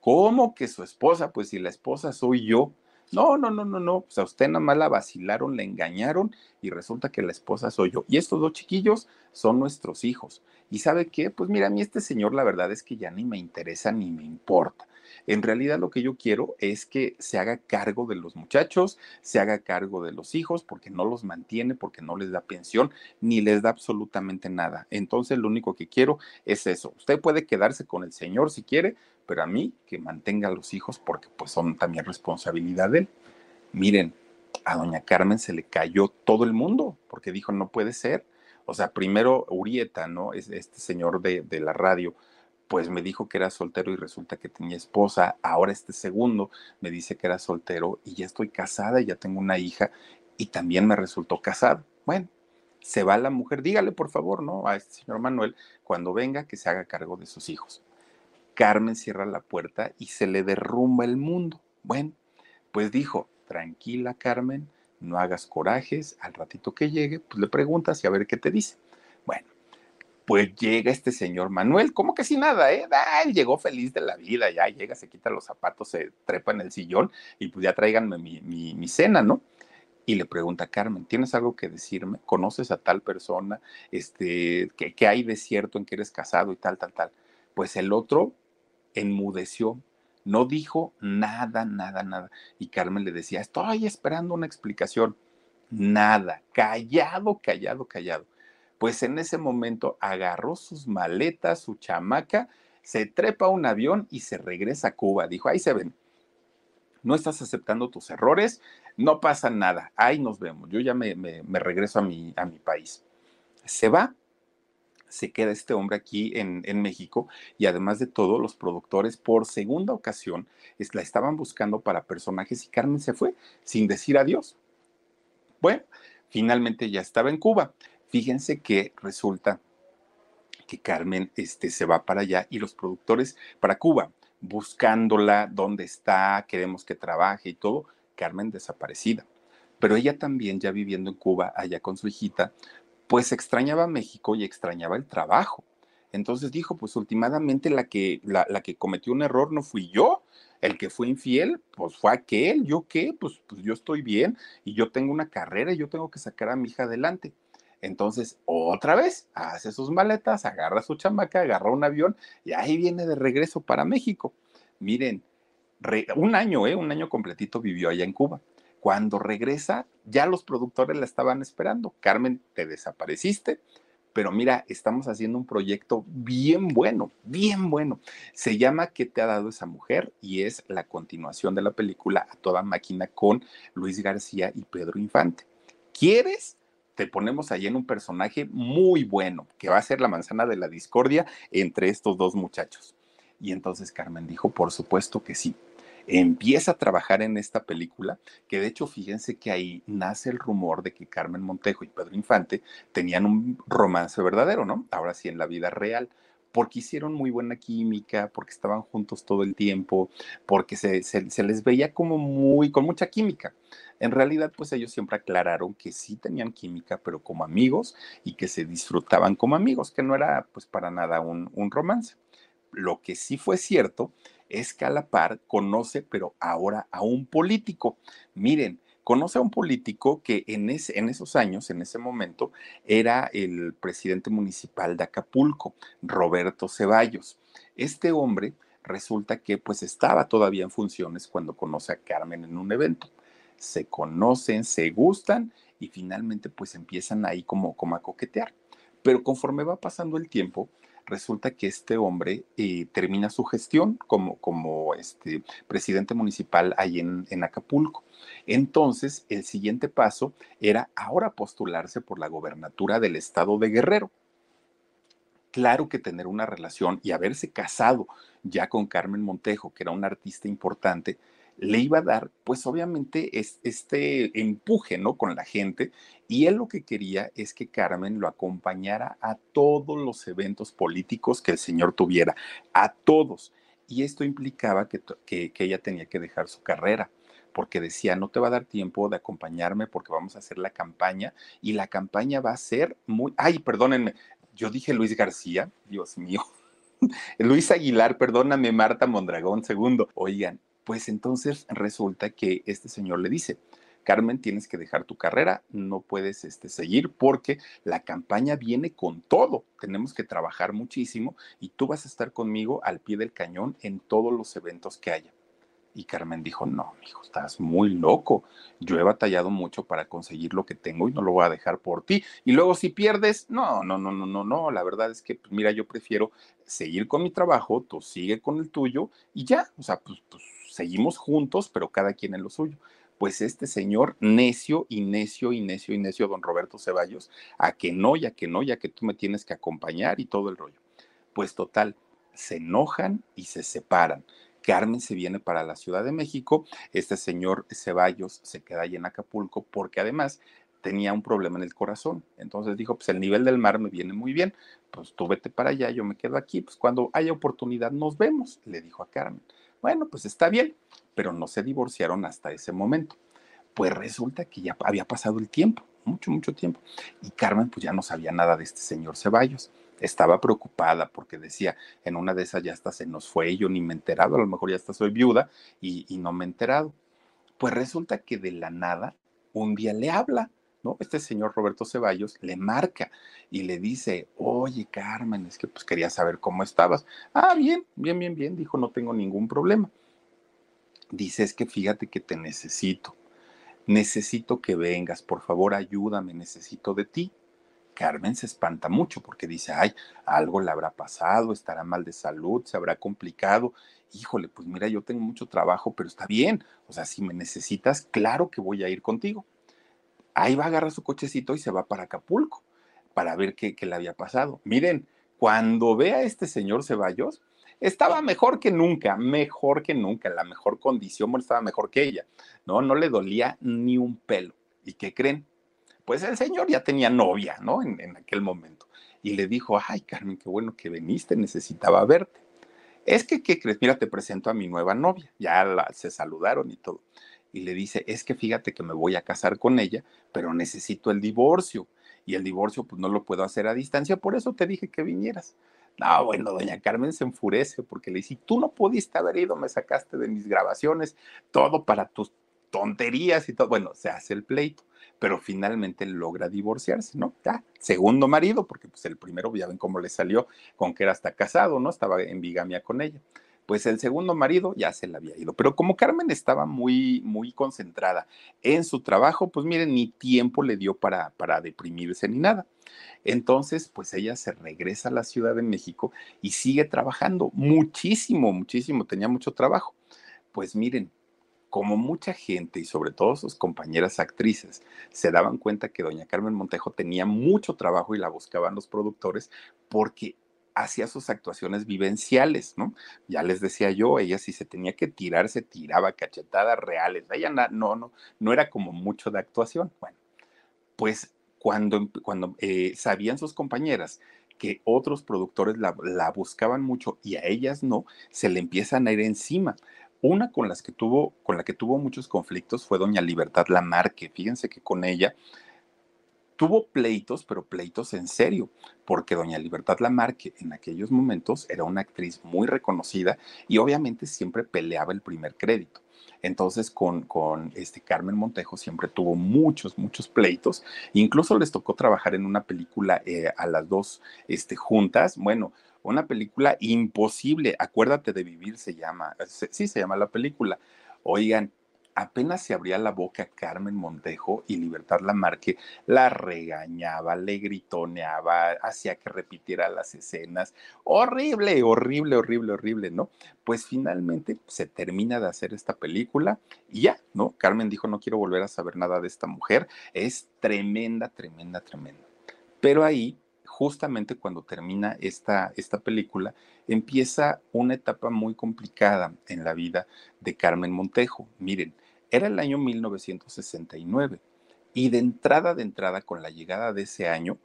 ¿Cómo que su esposa? Pues si la esposa soy yo. No, no, no, no, no. Pues a usted nada más la vacilaron, la engañaron y resulta que la esposa soy yo. Y estos dos chiquillos son nuestros hijos. ¿Y sabe qué? Pues mira, a mí este señor la verdad es que ya ni me interesa ni me importa. En realidad lo que yo quiero es que se haga cargo de los muchachos, se haga cargo de los hijos, porque no los mantiene, porque no les da pensión, ni les da absolutamente nada. Entonces lo único que quiero es eso. Usted puede quedarse con el Señor si quiere, pero a mí que mantenga a los hijos porque pues son también responsabilidad de él. Miren, a doña Carmen se le cayó todo el mundo porque dijo, no puede ser. O sea, primero Urieta, ¿no? Es este señor de, de la radio pues me dijo que era soltero y resulta que tenía esposa. Ahora este segundo me dice que era soltero y ya estoy casada y ya tengo una hija y también me resultó casado. Bueno, se va la mujer, dígale por favor, ¿no? A este señor Manuel, cuando venga, que se haga cargo de sus hijos. Carmen cierra la puerta y se le derrumba el mundo. Bueno, pues dijo, tranquila Carmen, no hagas corajes, al ratito que llegue, pues le preguntas y a ver qué te dice. Bueno, pues llega este señor Manuel, como que sin nada, ¿eh? Ah, llegó feliz de la vida, ya llega, se quita los zapatos, se trepa en el sillón y pues ya tráiganme mi, mi, cena, ¿no? Y le pregunta Carmen, ¿tienes algo que decirme? ¿Conoces a tal persona? Este, ¿qué, ¿Qué hay de cierto en que eres casado y tal, tal, tal? Pues el otro enmudeció, no dijo nada, nada, nada. Y Carmen le decía, estoy esperando una explicación. Nada, callado, callado, callado. Pues en ese momento agarró sus maletas, su chamaca, se trepa a un avión y se regresa a Cuba. Dijo, ahí se ven, no estás aceptando tus errores, no pasa nada, ahí nos vemos, yo ya me, regreso a mi, a mi país. Se va, se queda este hombre aquí en, en, México y además de todo, los productores por segunda ocasión la estaban buscando para personajes y Carmen se fue sin decir adiós. Bueno, finalmente ya estaba en Cuba. Fíjense que resulta que Carmen este, se va para allá y los productores para Cuba, buscándola, dónde está, queremos que trabaje y todo, Carmen desaparecida. Pero ella también, ya viviendo en Cuba, allá con su hijita, pues extrañaba México y extrañaba el trabajo. Entonces dijo, pues últimamente la que, la, la que cometió un error no fui yo, el que fue infiel, pues fue aquel, ¿yo qué? Pues, pues yo estoy bien y yo tengo una carrera y yo tengo que sacar a mi hija adelante. Entonces, otra vez, hace sus maletas, agarra su chamaca, agarra un avión y ahí viene de regreso para México. Miren, un año, ¿eh? Un año completito vivió allá en Cuba. Cuando regresa, ya los productores la estaban esperando. Carmen, te desapareciste, pero mira, estamos haciendo un proyecto bien bueno, bien bueno. Se llama ¿Qué te ha dado esa mujer? Y es la continuación de la película A toda máquina con Luis García y Pedro Infante. ¿Quieres? Te ponemos ahí en un personaje muy bueno, que va a ser la manzana de la discordia entre estos dos muchachos. Y entonces Carmen dijo, por supuesto que sí empieza a trabajar en esta película, que de hecho fíjense que ahí nace el rumor de que Carmen Montejo y Pedro Infante tenían un romance verdadero, ¿no? Ahora sí, en la vida real porque hicieron muy buena química, porque estaban juntos todo el tiempo, porque se, se, les veía como muy, con mucha química. En realidad, pues ellos siempre aclararon que sí tenían química, pero como amigos y que se disfrutaban como amigos, que no era pues para nada un, un romance. Lo que sí fue cierto es que a la par conoce, pero ahora a un político. Miren, conoce a un político que en, en esos años, en ese momento, era el presidente municipal de Acapulco, Roberto Ceballos. Este hombre resulta que pues estaba todavía en funciones cuando conoce a Carmen en un evento. Se conocen, se gustan y finalmente pues empiezan ahí como, como a coquetear. Pero conforme va pasando el tiempo, resulta que este hombre eh, termina su gestión como, como este presidente municipal ahí en, en Acapulco. Entonces, el siguiente paso era ahora postularse por la gobernatura del estado de Guerrero. Claro que tener una relación y haberse casado ya con Carmen Montejo, que era una artista importante, le iba a dar, pues obviamente, es, este empuje, ¿no? Con la gente. Y él lo que quería es que Carmen lo acompañara a todos los eventos políticos que el señor tuviera, a todos. Y esto implicaba que, que, que ella tenía que dejar su carrera porque decía, no te va a dar tiempo de acompañarme porque vamos a hacer la campaña y la campaña va a ser muy, ay, perdónenme, yo dije Luis García, Dios mío, [LAUGHS] Luis Aguilar, perdóname, Marta Mondragón, segundo. Oigan, pues entonces resulta que este señor le dice, Carmen, tienes que dejar tu carrera, no puedes este, seguir porque la campaña viene con todo. Tenemos que trabajar muchísimo y tú vas a estar conmigo al pie del cañón en todos los eventos que haya. Y Carmen dijo, no, hijo, estás muy loco. Yo he batallado mucho para conseguir lo que tengo y no lo voy a dejar por ti. Y luego si pierdes, no, no, no, no, no, no. La verdad es que, pues, mira, yo prefiero seguir con mi trabajo, tú sigue con el tuyo y ya. O sea, pues, pues seguimos juntos, pero cada quien en lo suyo. Pues este señor necio y necio y necio y necio, don Roberto Ceballos, a que no, ya que no, ya que tú me tienes que acompañar y todo el rollo. Pues total, se enojan y se separan. Carmen se viene para la Ciudad de México, este señor Ceballos se queda ahí en Acapulco porque además tenía un problema en el corazón. Entonces dijo, pues el nivel del mar me viene muy bien, pues tú vete para allá, yo me quedo aquí, pues cuando haya oportunidad nos vemos, le dijo a Carmen. Bueno, pues está bien, pero no se divorciaron hasta ese momento. Pues resulta que ya había pasado el tiempo, mucho, mucho tiempo, y Carmen pues ya no sabía nada de este señor Ceballos. Estaba preocupada porque decía, en una de esas ya hasta se nos fue, yo ni me he enterado, a lo mejor ya hasta soy viuda y, y no me he enterado. Pues resulta que de la nada, un día le habla ¿no? Este señor Roberto Ceballos le marca y le dice, oye Carmen, es que pues quería saber cómo estabas. Ah, bien, bien, bien, bien, dijo, no tengo ningún problema. Dice, es que fíjate que te necesito. Necesito que vengas, por favor, ayúdame, necesito de ti. Carmen se espanta mucho porque dice, ay, algo le habrá pasado, estará mal de salud, se habrá complicado. Híjole, pues mira, yo tengo mucho trabajo, pero está bien. O sea, si me necesitas, claro que voy a ir contigo ahí va a agarrar su cochecito y se va para Acapulco para ver qué, le había pasado. Miren, cuando ve a este señor Ceballos, estaba mejor que nunca, mejor que nunca, en la mejor condición, estaba mejor que ella, ¿no? No le dolía ni un pelo. ¿Y qué creen? Pues el señor ya tenía novia, ¿no? En, en aquel momento. Y le dijo, ay, Carmen, qué bueno que viniste, necesitaba verte. Es que, ¿qué crees? Mira, te presento a mi nueva novia. Ya se saludaron y todo y le dice, es que fíjate que me voy a casar con ella, pero necesito el divorcio. Y el divorcio pues no lo puedo hacer a distancia, por eso te dije que vinieras. No, bueno, doña Carmen se enfurece porque le dice, tú no pudiste haber ido, me sacaste de mis grabaciones, todo para tus tonterías y todo. Bueno, se hace el pleito, pero finalmente logra divorciarse, ¿no? Ya, segundo marido, porque pues el primero ya ven cómo le salió con que era hasta casado, ¿no? Estaba en bigamia con ella. Pues el segundo marido ya se le había ido. Pero como Carmen estaba muy, muy concentrada en su trabajo, pues miren, ni tiempo le dio para, para deprimirse ni nada. Entonces, pues ella se regresa a la Ciudad de México y sigue trabajando muchísimo, muchísimo, tenía mucho trabajo. Pues miren, como mucha gente y sobre todo sus compañeras actrices se daban cuenta que doña Carmen Montejo tenía mucho trabajo y la buscaban los productores porque hacía sus actuaciones vivenciales, ¿no? Ya les decía yo, ella si se tenía que tirar, se tiraba cachetadas reales. Ella no, no, no era como mucho de actuación. Bueno, pues cuando, cuando eh, sabían sus compañeras que otros productores la, la, buscaban mucho y a ellas no, se le empiezan a ir encima. Una con, las que tuvo, con la que tuvo muchos conflictos fue doña Libertad Lamarque. Fíjense que con ella tuvo pleitos, pero pleitos en serio, porque doña Libertad Lamarque en aquellos momentos era una actriz muy reconocida y obviamente siempre peleaba el primer crédito. Entonces, con, con este Carmen Montejo siempre tuvo muchos, muchos pleitos. Incluso les tocó trabajar en una película eh, a las dos este, juntas. Bueno, una película imposible. Acuérdate de vivir se llama. Sí, se llama la película. Oigan, apenas se abría la boca Carmen Montejo y Libertad Lamarque la regañaba, le gritoneaba, hacía que repitiera las escenas. Horrible, horrible, horrible, horrible, ¿no? Pues finalmente se termina de hacer esta película y ya, ¿no? Carmen dijo, no quiero volver a saber nada de esta mujer. Es tremenda, tremenda, tremenda. Pero ahí justamente cuando termina esta, esta película, empieza una etapa muy complicada en la vida de Carmen Montejo. Miren, era el año 1969 y de entrada, de entrada, con la llegada de ese año,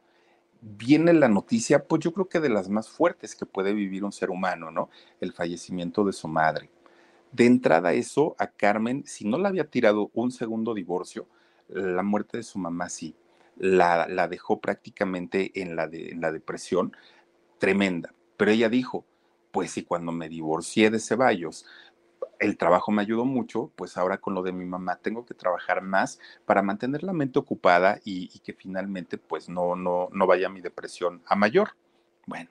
viene la noticia, pues yo creo que de las más fuertes que puede vivir un ser humano, ¿no? El fallecimiento de su madre. De entrada eso, a Carmen, si no la había tirado un segundo divorcio, la muerte de su mamá sí, la, la dejó prácticamente en la, de, en la depresión tremenda. Pero ella dijo, pues si cuando me divorcié de Ceballos el trabajo me ayudó mucho, pues ahora con lo de mi mamá tengo que trabajar más para mantener la mente ocupada y, que finalmente pues no, no, no vaya mi depresión a mayor. Bueno,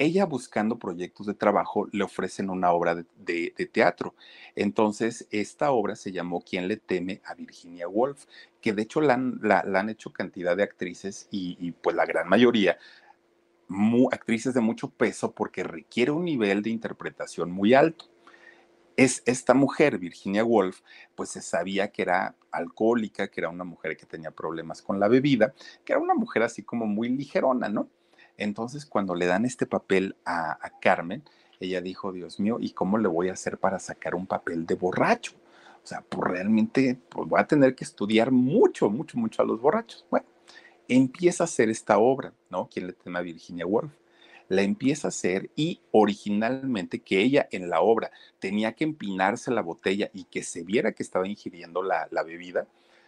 ella buscando proyectos de trabajo le ofrecen una obra de, teatro. Entonces, esta obra se llamó ¿Quién le teme a Virginia Woolf? Que de hecho la han, hecho cantidad de actrices y, pues la gran mayoría actrices de mucho peso porque requiere un nivel de interpretación muy alto es esta mujer, Virginia Woolf, pues se sabía que era alcohólica, que era una mujer que tenía problemas con la bebida, que era una mujer así como muy ligerona, ¿no? Entonces, cuando le dan este papel a, Carmen, ella dijo, Dios mío, ¿y cómo le voy a hacer para sacar un papel de borracho? O sea, pues realmente pues voy a tener que estudiar mucho, mucho, mucho a los borrachos. Bueno, empieza a hacer esta obra, ¿no? ¿Quién le teme a Virginia Woolf? La empieza a hacer y originalmente que ella en la obra tenía que empinarse la botella y que se viera que estaba ingiriendo la, bebida,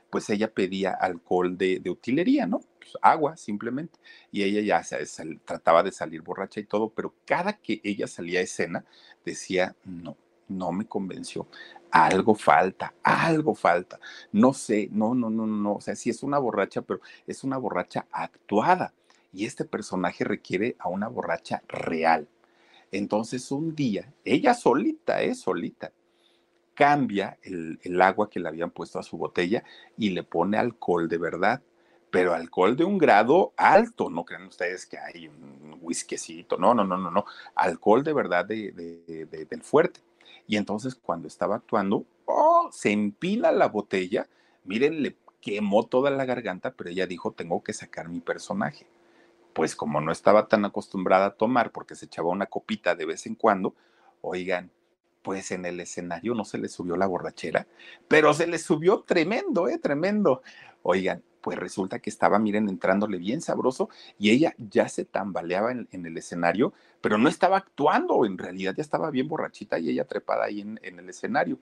pues ella pedía alcohol de, utilería, ¿no? Pues agua simplemente. Y ella ya trataba de salir borracha y todo, pero cada que ella salía a escena decía, no, no me convenció. Algo falta, algo falta. No sé, no, no, no, no. O sea, sí es una borracha, pero es una borracha actuada y este personaje requiere a una borracha real. Entonces un día, ella solita, es solita, cambia el, agua que le habían puesto a su botella y le pone alcohol de verdad, pero alcohol de un grado alto, no crean ustedes que hay un whiskycito, no, no, no, no, no, alcohol de verdad de, del fuerte. Y entonces cuando estaba actuando, oh, se empila la botella, miren, le quemó toda la garganta, pero ella dijo, tengo que sacar mi personaje pues como no estaba tan acostumbrada a tomar porque se echaba una copita de vez en cuando, oigan, pues en el escenario no se le subió la borrachera, pero se le subió tremendo, ¿eh? Tremendo. Oigan, pues resulta que estaba, miren, entrándole bien sabroso y ella ya se tambaleaba en, el escenario, pero no estaba actuando, en realidad ya estaba bien borrachita y ella trepada ahí en, en el escenario.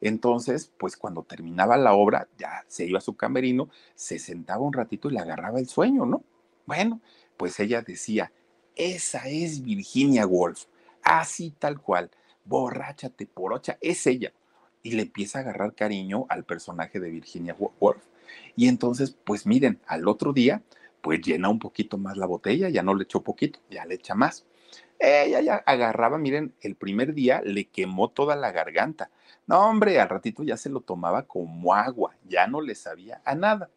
Entonces, pues cuando terminaba la obra, ya se iba a su camerino, se sentaba un ratito y le agarraba el sueño, ¿no? Bueno, pues ella decía, esa es Virginia Woolf, así tal cual, borracha, porocha, es ella. Y le empieza a agarrar cariño al personaje de Virginia Woolf. Y entonces, pues miren, al otro día, pues llena un poquito más la botella, ya no le echó poquito, ya le echa más. Ella ya agarraba, miren, el primer día le quemó toda la garganta. No, hombre, al ratito ya se lo tomaba como agua, ya no le sabía a nada.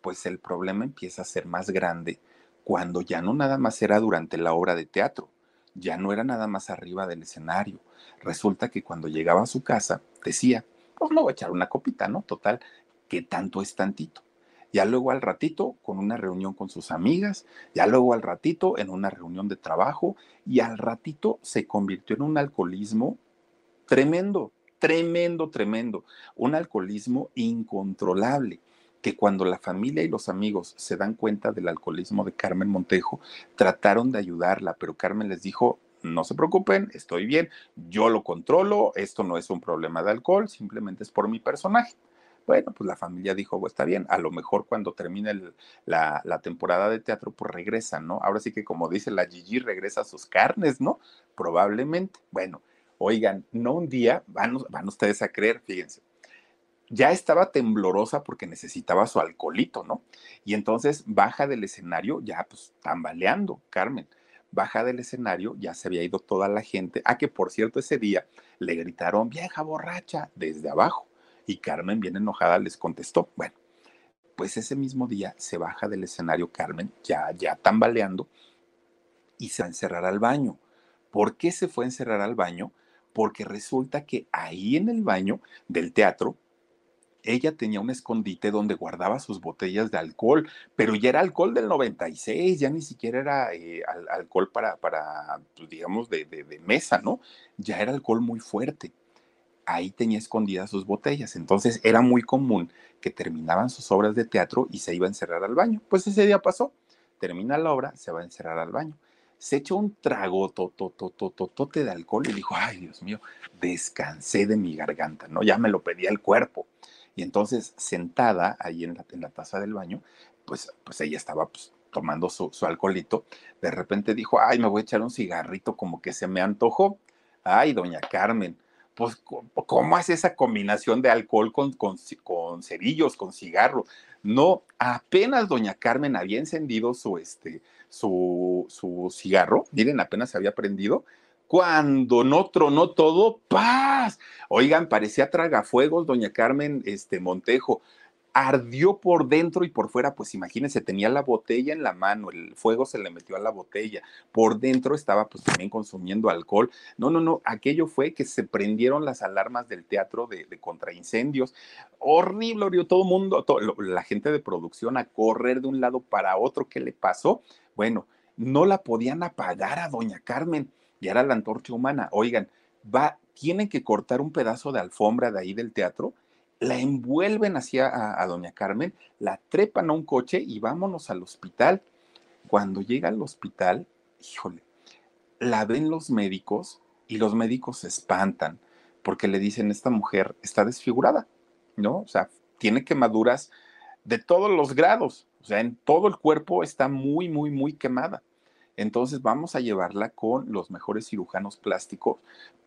Pues el problema empieza a ser más grande cuando ya no nada más era durante la obra de teatro, ya no era nada más arriba del escenario. Resulta que cuando llegaba a su casa decía, pues no voy a echar una copita, ¿no? Total, que tanto es tantito. Ya luego al ratito con una reunión con sus amigas, ya luego al ratito en una reunión de trabajo y al ratito se convirtió en un alcoholismo tremendo, tremendo, tremendo, un alcoholismo incontrolable que cuando la familia y los amigos se dan cuenta del alcoholismo de Carmen Montejo, trataron de ayudarla, pero Carmen les dijo, no se preocupen, estoy bien, yo lo controlo, esto no es un problema de alcohol, simplemente es por mi personaje. Bueno, pues la familia dijo, pues está bien, a lo mejor cuando termine la, temporada de teatro, pues regresa, ¿no? Ahora sí que como dice la Gigi, regresa a sus carnes, ¿no? Probablemente. Bueno, oigan, no un día, van, van ustedes a creer, fíjense, ya estaba temblorosa porque necesitaba su alcoholito, ¿no? Y entonces baja del escenario, ya pues tambaleando, Carmen. Baja del escenario, ya se había ido toda la gente. a que por cierto ese día le gritaron vieja borracha desde abajo. Y Carmen, bien enojada, les contestó, bueno, pues ese mismo día se baja del escenario Carmen, ya, ya tambaleando, y se va a encerrar al baño. ¿Por qué se fue a encerrar al baño? Porque resulta que ahí en el baño del teatro, ella tenía un escondite donde guardaba sus botellas de alcohol, pero ya era alcohol del 96, ya ni siquiera era eh, alcohol para, para pues, digamos, de, de mesa, ¿no? Ya era alcohol muy fuerte ahí tenía escondidas sus botellas. Entonces era muy común que terminaban sus obras de teatro y se iba a encerrar al baño. Pues ese día pasó. Termina la obra, se va a encerrar al baño. Se echó un trago tototototote de alcohol y dijo, ay Dios mío, descansé de mi garganta, ¿no? Ya me lo pedía el cuerpo. Y entonces, sentada ahí en la, en la taza del baño, pues, pues ella estaba pues, tomando su, su alcoholito. De repente dijo, ay, me voy a echar un cigarrito como que se me antojó. Ay, doña Carmen, pues, ¿cómo hace esa combinación de alcohol con, con, con, cerillos, con cigarro? No, apenas doña Carmen había encendido su, este, su, su cigarro, miren, apenas se había prendido, cuando no tronó todo, ¡paz! Oigan, parecía tragafuegos, doña Carmen este, Montejo ardió por dentro y por fuera, pues imagínense, tenía la botella en la mano, el fuego se le metió a la botella, por dentro estaba pues también consumiendo alcohol. No, no, no, aquello fue que se prendieron las alarmas del teatro de, contraincendios. Horrible, todo el mundo, la gente de producción a correr de un lado para otro, ¿qué le pasó? Bueno, no la podían apagar a doña Carmen, y era la antorcha humana. Oigan, va, tienen que cortar un pedazo de alfombra de ahí del teatro la envuelven hacia a, doña Carmen, la trepan a un coche y vámonos al hospital. Cuando llega al hospital, híjole, la ven los médicos y los médicos se espantan porque le dicen, esta mujer está desfigurada, ¿no? O sea, tiene quemaduras de todos los grados, o sea, en todo el cuerpo está muy, muy, muy quemada. Entonces vamos a llevarla con los mejores cirujanos plásticos,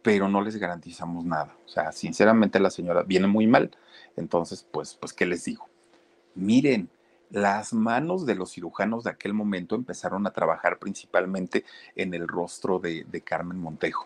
pero no les garantizamos nada. O sea, sinceramente la señora viene muy mal. Entonces, pues, pues, ¿qué les digo? Miren, las manos de los cirujanos de aquel momento empezaron a trabajar principalmente en el rostro de, de Carmen Montejo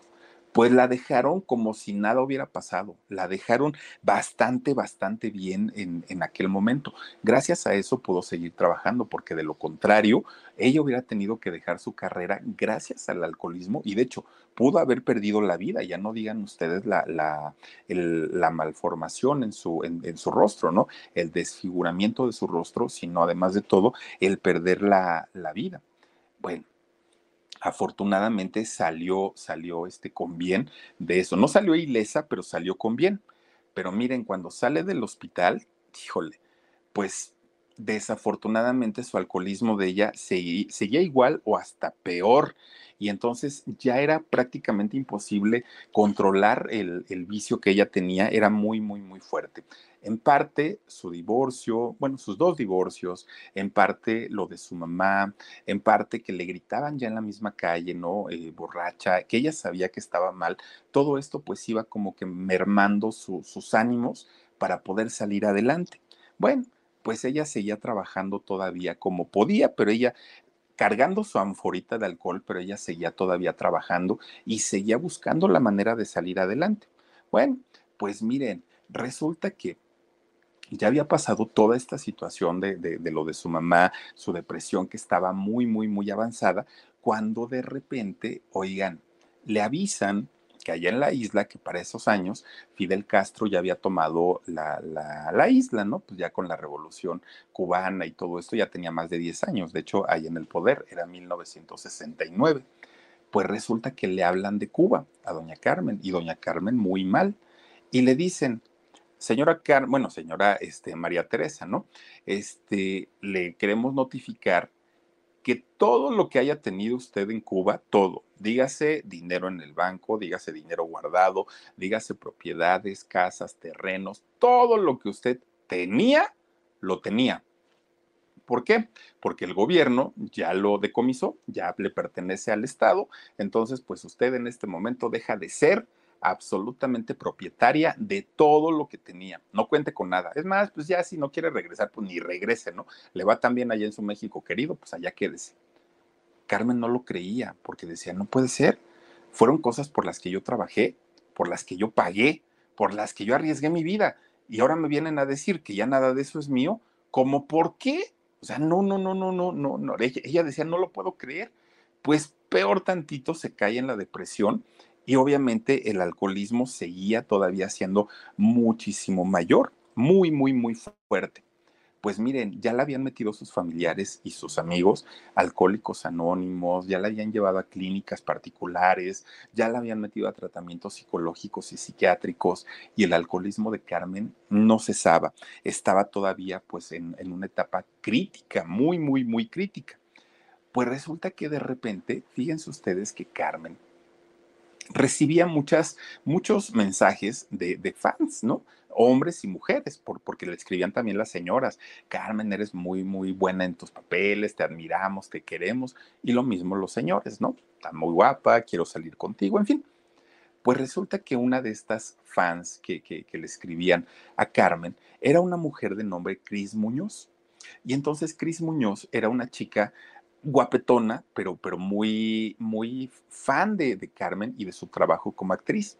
pues la dejaron como si nada hubiera pasado, la dejaron bastante, bastante bien en, en, aquel momento. Gracias a eso pudo seguir trabajando, porque de lo contrario, ella hubiera tenido que dejar su carrera gracias al alcoholismo y de hecho pudo haber perdido la vida, ya no digan ustedes la, la, malformación en su, en, su rostro, ¿no? El desfiguramiento de su rostro, sino además de todo, el perder la, la vida. Bueno, afortunadamente salió, salió este con bien de eso. No salió ilesa, pero salió con bien. Pero miren, cuando sale del hospital, híjole, pues desafortunadamente su alcoholismo de ella seguía igual o hasta peor y entonces ya era prácticamente imposible controlar el, el, vicio que ella tenía, era muy, muy, muy fuerte. En parte su divorcio, bueno, sus dos divorcios, en parte lo de su mamá, en parte que le gritaban ya en la misma calle, ¿no? Eh, borracha, que ella sabía que estaba mal, todo esto pues iba como que mermando sus ánimos para poder salir adelante. Bueno, pues ella seguía trabajando todavía como podía, pero ella cargando su anforita de alcohol, pero ella seguía todavía trabajando y seguía buscando la manera de salir adelante. Bueno, pues miren, resulta que ya había pasado toda esta situación de, de, lo de su mamá, su depresión que estaba muy, muy, muy avanzada, cuando de repente, oigan, le avisan que allá en la isla, que para esos años Fidel Castro ya había tomado la, la, isla, ¿no? Pues ya con la revolución cubana y todo esto ya tenía más de 10 años, de hecho ahí en el poder, era 1969. Pues resulta que le hablan de Cuba a doña Carmen y doña Carmen muy mal y le dicen, señora Carmen, bueno, señora este, María Teresa, ¿no? Este, le queremos notificar que todo lo que haya tenido usted en Cuba, todo, dígase dinero en el banco, dígase dinero guardado, dígase propiedades, casas, terrenos, todo lo que usted tenía, lo tenía. ¿Por qué? Porque el gobierno ya lo decomisó, ya le pertenece al Estado, entonces pues usted en este momento deja de ser absolutamente propietaria de todo lo que tenía. No cuente con nada. Es más, pues ya si no quiere regresar, pues ni regrese, ¿no? Le va tan bien allá en su México querido, pues allá quédese. Carmen no lo creía porque decía, no puede ser. Fueron cosas por las que yo trabajé, por las que yo pagué, por las que yo arriesgué mi vida. Y ahora me vienen a decir que ya nada de eso es mío. ¿Cómo por qué? O sea, no, no, no, no, no, no, no. Ella, ella decía, no lo puedo creer. Pues peor tantito se cae en la depresión y obviamente el alcoholismo seguía todavía siendo muchísimo mayor, muy, muy, muy fuerte. Pues miren, ya la habían metido sus familiares y sus amigos, alcohólicos anónimos, ya la habían llevado a clínicas particulares, ya la habían metido a tratamientos psicológicos y psiquiátricos y el alcoholismo de Carmen no cesaba, estaba todavía pues en, en una etapa crítica, muy, muy, muy crítica. Pues resulta que de repente, fíjense ustedes que Carmen recibía muchas, muchos mensajes de, de fans, ¿no? hombres y mujeres, por, porque le escribían también las señoras, Carmen, eres muy, muy buena en tus papeles, te admiramos, te queremos, y lo mismo los señores, ¿no? Está muy guapa, quiero salir contigo, en fin. Pues resulta que una de estas fans que, que, que le escribían a Carmen era una mujer de nombre Cris Muñoz. Y entonces Cris Muñoz era una chica guapetona, pero, pero muy, muy fan de, de, Carmen y de su trabajo como actriz.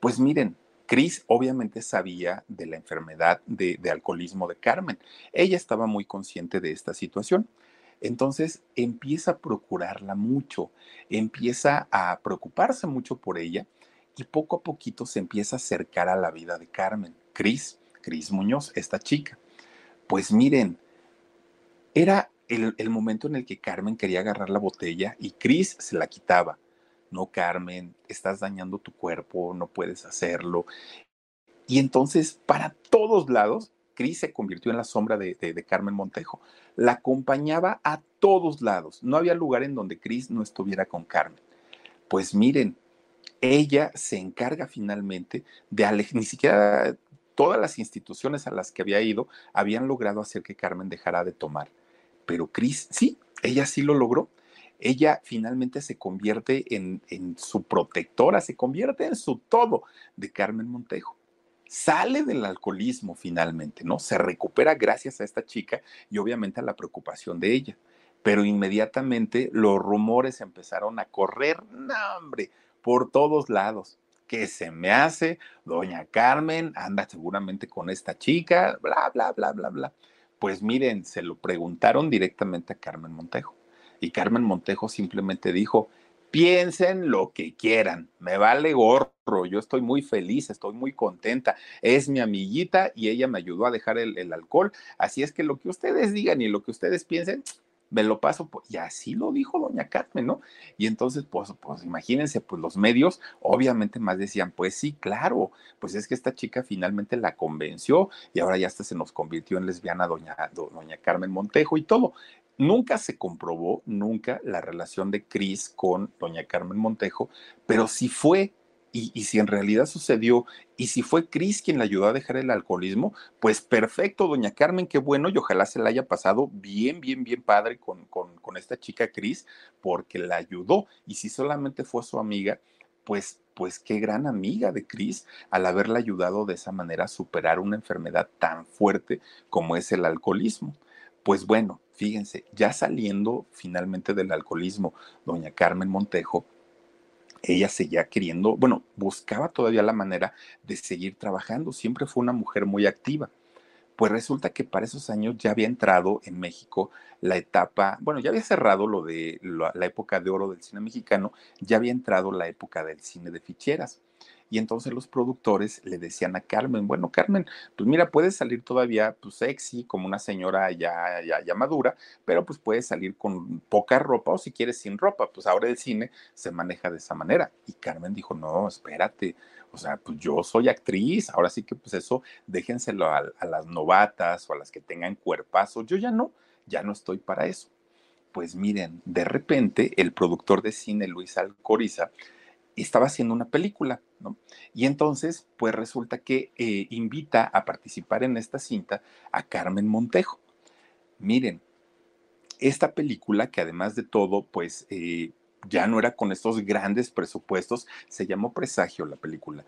Pues miren, Cris obviamente sabía de la enfermedad de, de alcoholismo de Carmen. Ella estaba muy consciente de esta situación. Entonces empieza a procurarla mucho, empieza a preocuparse mucho por ella y poco a poquito se empieza a acercar a la vida de Carmen. Cris, Cris Muñoz, esta chica. Pues miren, era el, momento en el que Carmen quería agarrar la botella y Chris se la quitaba. No, Carmen, estás dañando tu cuerpo, no puedes hacerlo. Y entonces, para todos lados, Cris se convirtió en la sombra de, Carmen Montejo. La acompañaba a todos lados. No había lugar en donde Cris no estuviera con Carmen. Pues miren, ella se encarga finalmente de ni siquiera todas las instituciones a las que había ido habían logrado hacer que Carmen dejara de tomar pero Cris, sí, ella sí lo logró. Ella finalmente se convierte en, su protectora, se convierte en su todo de Carmen Montejo sale del alcoholismo finalmente, ¿no? Se recupera gracias a esta chica y obviamente a la preocupación de ella. Pero inmediatamente los rumores empezaron a correr, hombre, por todos lados. ¿Qué se me hace? Doña Carmen anda seguramente con esta chica, bla, bla, bla, bla, bla. Pues miren, se lo preguntaron directamente a Carmen Montejo. Y Carmen Montejo simplemente dijo, piensen lo que quieran, me vale gorro, yo estoy muy feliz, estoy muy contenta, es mi amiguita y ella me ayudó a dejar el, el alcohol, así es que lo que ustedes digan y lo que ustedes piensen, me lo paso, y así lo dijo doña Carmen, ¿no? Y entonces, pues, pues imagínense, pues los medios obviamente más decían, pues sí, claro, pues es que esta chica finalmente la convenció y ahora ya hasta se nos convirtió en lesbiana doña, doña Carmen Montejo y todo. Nunca se comprobó, nunca la relación de Cris con doña Carmen Montejo, pero sí fue y, si en realidad sucedió, y si fue Cris quien la ayudó a dejar el alcoholismo, pues perfecto, doña Carmen, qué bueno, y ojalá se la haya pasado bien, bien, bien padre con, con, esta chica Cris, porque la ayudó, y si solamente fue su amiga, pues, pues qué gran amiga de Cris al haberla ayudado de esa manera a superar una enfermedad tan fuerte como es el alcoholismo. Pues bueno, fíjense, ya saliendo finalmente del alcoholismo, doña Carmen Montejo, ella seguía queriendo, bueno, buscaba todavía la manera de seguir trabajando, siempre fue una mujer muy activa. Pues resulta que para esos años ya había entrado en México la etapa, bueno, ya había cerrado lo de la, la época de oro del cine mexicano, ya había entrado la época del cine de ficheras. Y entonces los productores le decían a Carmen, bueno, Carmen, pues mira, puedes salir todavía pues, sexy, como una señora ya, ya, ya madura, pero pues puedes salir con poca ropa o si quieres sin ropa, pues ahora el cine se maneja de esa manera. Y Carmen dijo, no, espérate, o sea, pues yo soy actriz, ahora sí que pues eso déjenselo a, las novatas o a las que tengan cuerpazo, yo ya no, ya no estoy para eso. Pues miren, de repente el productor de cine, Luis Alcoriza, estaba haciendo una película, ¿no? Y entonces, pues resulta que eh, invita a participar en esta cinta a Carmen Montejo. Miren, esta película, que además de todo, pues eh, ya no era con estos grandes presupuestos, se llamó Presagio la película,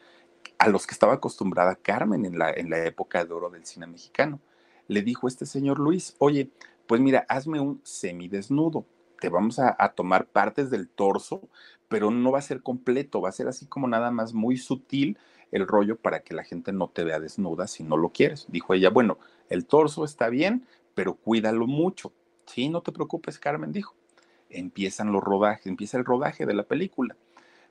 a los que estaba acostumbrada Carmen en la, en la época de oro del cine mexicano. Le dijo este señor Luis, oye, pues mira, hazme un semidesnudo, te vamos a, tomar partes del torso, pero no va a ser completo, va a ser así como nada más muy sutil el rollo para que la gente no te vea desnuda si no lo quieres. Dijo ella, bueno, el torso está bien, pero cuídalo mucho. Sí, no te preocupes, Carmen dijo. Empiezan los rodajes, empieza el rodaje de la película.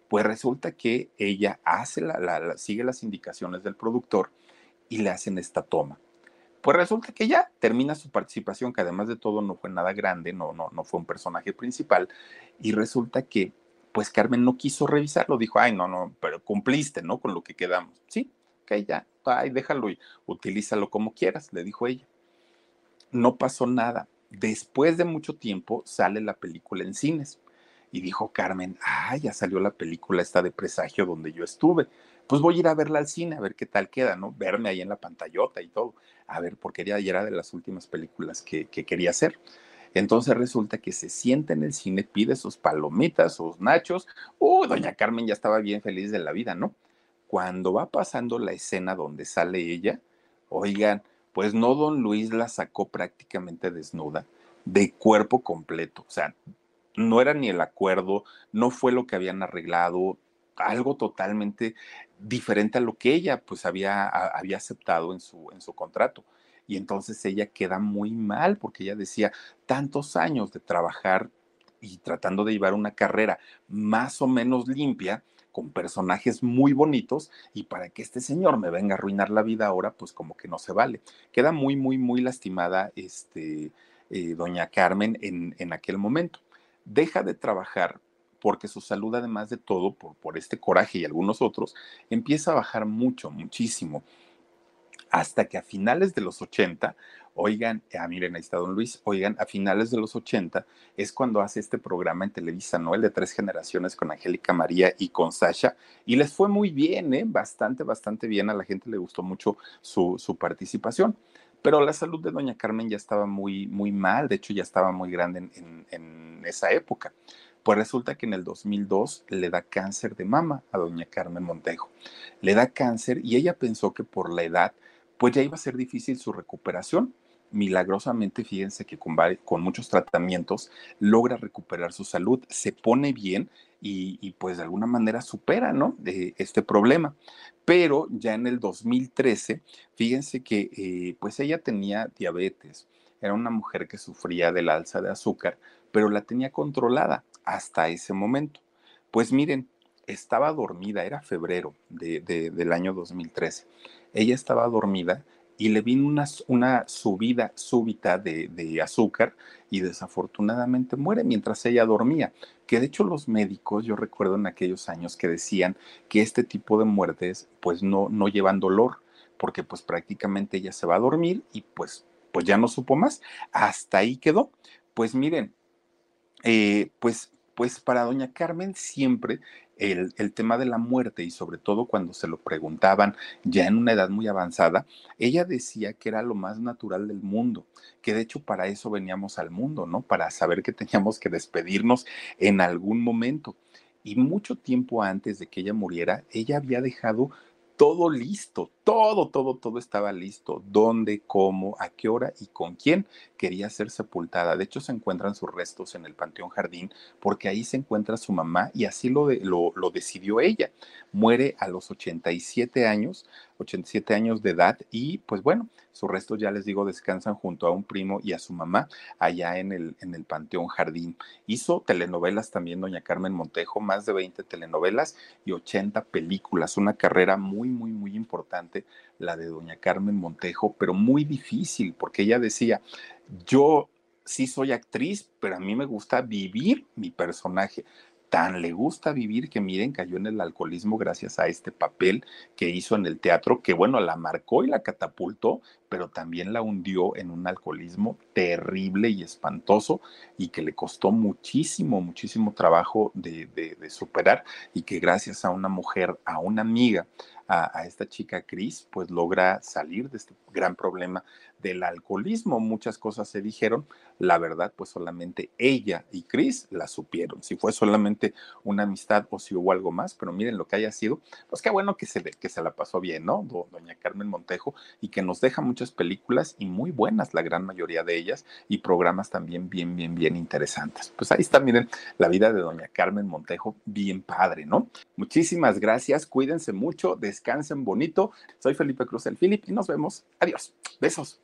Pues resulta que ella hace la, la, la, sigue las indicaciones del productor y le hacen esta toma pues resulta que ya termina su participación, que además de todo no fue nada grande, no, no, no fue un personaje principal, y resulta que, pues Carmen no quiso revisarlo, dijo, ay, no, no, pero cumpliste, ¿no? Con lo que quedamos. Sí, ok, ya, ay, déjalo y utilízalo como quieras, le dijo ella. No pasó nada. Después de mucho tiempo sale la película en cines. Y dijo Carmen, ah, ya salió la película esta de presagio donde yo estuve pues voy a ir a verla al cine, a ver qué tal queda, ¿no? Verme ahí en la pantallota y todo, a ver, porque ya era de las últimas películas que, que quería hacer. Entonces resulta que se sienta en el cine, pide sus palomitas, sus nachos. Uh, doña Carmen ya estaba bien feliz de la vida, ¿no? Cuando va pasando la escena donde sale ella, oigan, pues no don Luis la sacó prácticamente desnuda, de cuerpo completo, o sea, no era ni el acuerdo, no fue lo que habían arreglado, algo totalmente diferente a lo que ella pues había, había aceptado en su, en su contrato. Y entonces ella queda muy mal porque ella decía, tantos años de trabajar y tratando de llevar una carrera más o menos limpia, con personajes muy bonitos, y para que este señor me venga a arruinar la vida ahora, pues como que no se vale. Queda muy, muy, muy lastimada este, eh, doña Carmen en, en aquel momento. Deja de trabajar porque su salud, además de todo, por, por este coraje y algunos otros, empieza a bajar mucho, muchísimo hasta que a finales de los 80, oigan, ah, miren, ahí está don Luis, oigan, a finales de los 80 es cuando hace este programa en Televisa, ¿no? El de tres generaciones con Angélica María y con Sasha, y les fue muy bien, ¿eh? Bastante, bastante bien, a la gente le gustó mucho su, su participación. Pero la salud de doña Carmen ya estaba muy, muy mal, de hecho ya estaba muy grande en, en, en esa época. Pues resulta que en el 2002 le da cáncer de mama a doña Carmen Montejo. Le da cáncer y ella pensó que por la edad, pues ya iba a ser difícil su recuperación. Milagrosamente, fíjense que con, con muchos tratamientos logra recuperar su salud, se pone bien y, pues de alguna manera supera, ¿no? Este problema. Pero ya en el 2013, fíjense que eh, pues ella tenía diabetes, era una mujer que sufría del alza de azúcar, pero la tenía controlada hasta ese momento. Pues miren, estaba dormida, era febrero de, de, del año 2013. Ella estaba dormida y le vino una, una subida súbita de, de, azúcar y desafortunadamente muere mientras ella dormía. Que de hecho los médicos, yo recuerdo en aquellos años que decían que este tipo de muertes pues no, no llevan dolor, porque pues prácticamente ella se va a dormir y pues, pues ya no supo más. Hasta ahí quedó. Pues miren, eh, pues pues para doña Carmen siempre el, el, tema de la muerte y sobre todo cuando se lo preguntaban ya en una edad muy avanzada, ella decía que era lo más natural del mundo, que de hecho para eso veníamos al mundo, ¿no? Para saber que teníamos que despedirnos en algún momento. Y mucho tiempo antes de que ella muriera, ella había dejado todo listo, todo, todo, todo estaba listo. ¿Dónde, cómo, a qué hora y con quién quería ser sepultada? De hecho, se encuentran sus restos en el Panteón Jardín porque ahí se encuentra su mamá y así lo, lo, decidió ella. Muere a los 87 años, 87 años de edad y pues bueno, sus restos ya les digo descansan junto a un primo y a su mamá allá en el, en el Panteón Jardín. Hizo telenovelas también doña Carmen Montejo, más de 20 telenovelas y 80 películas, una carrera muy, muy, muy importante la de doña Carmen Montejo, pero muy difícil porque ella decía, yo sí soy actriz, pero a mí me gusta vivir mi personaje tan le gusta vivir que miren, cayó en el alcoholismo gracias a este papel que hizo en el teatro, que bueno, la marcó y la catapultó, pero también la hundió en un alcoholismo terrible y espantoso y que le costó muchísimo, muchísimo trabajo de, superar y que gracias a una mujer, a una amiga, a, a esta chica Cris, pues logra salir de este gran problema del alcoholismo. Muchas cosas se dijeron, la verdad, pues solamente ella y Chris la supieron. Si fue solamente una amistad o si hubo algo más, pero miren lo que haya sido, pues qué bueno que se, que se la pasó bien, ¿no? Doña Carmen Montejo y que nos deja muchas películas y muy buenas, la gran mayoría de ellas, y programas también bien, bien, bien interesantes. Pues ahí está, miren, la vida de Doña Carmen Montejo, bien padre, ¿no? Muchísimas gracias, cuídense mucho, descansen bonito. Soy Felipe Cruz el Philip y nos vemos. Adiós. Besos.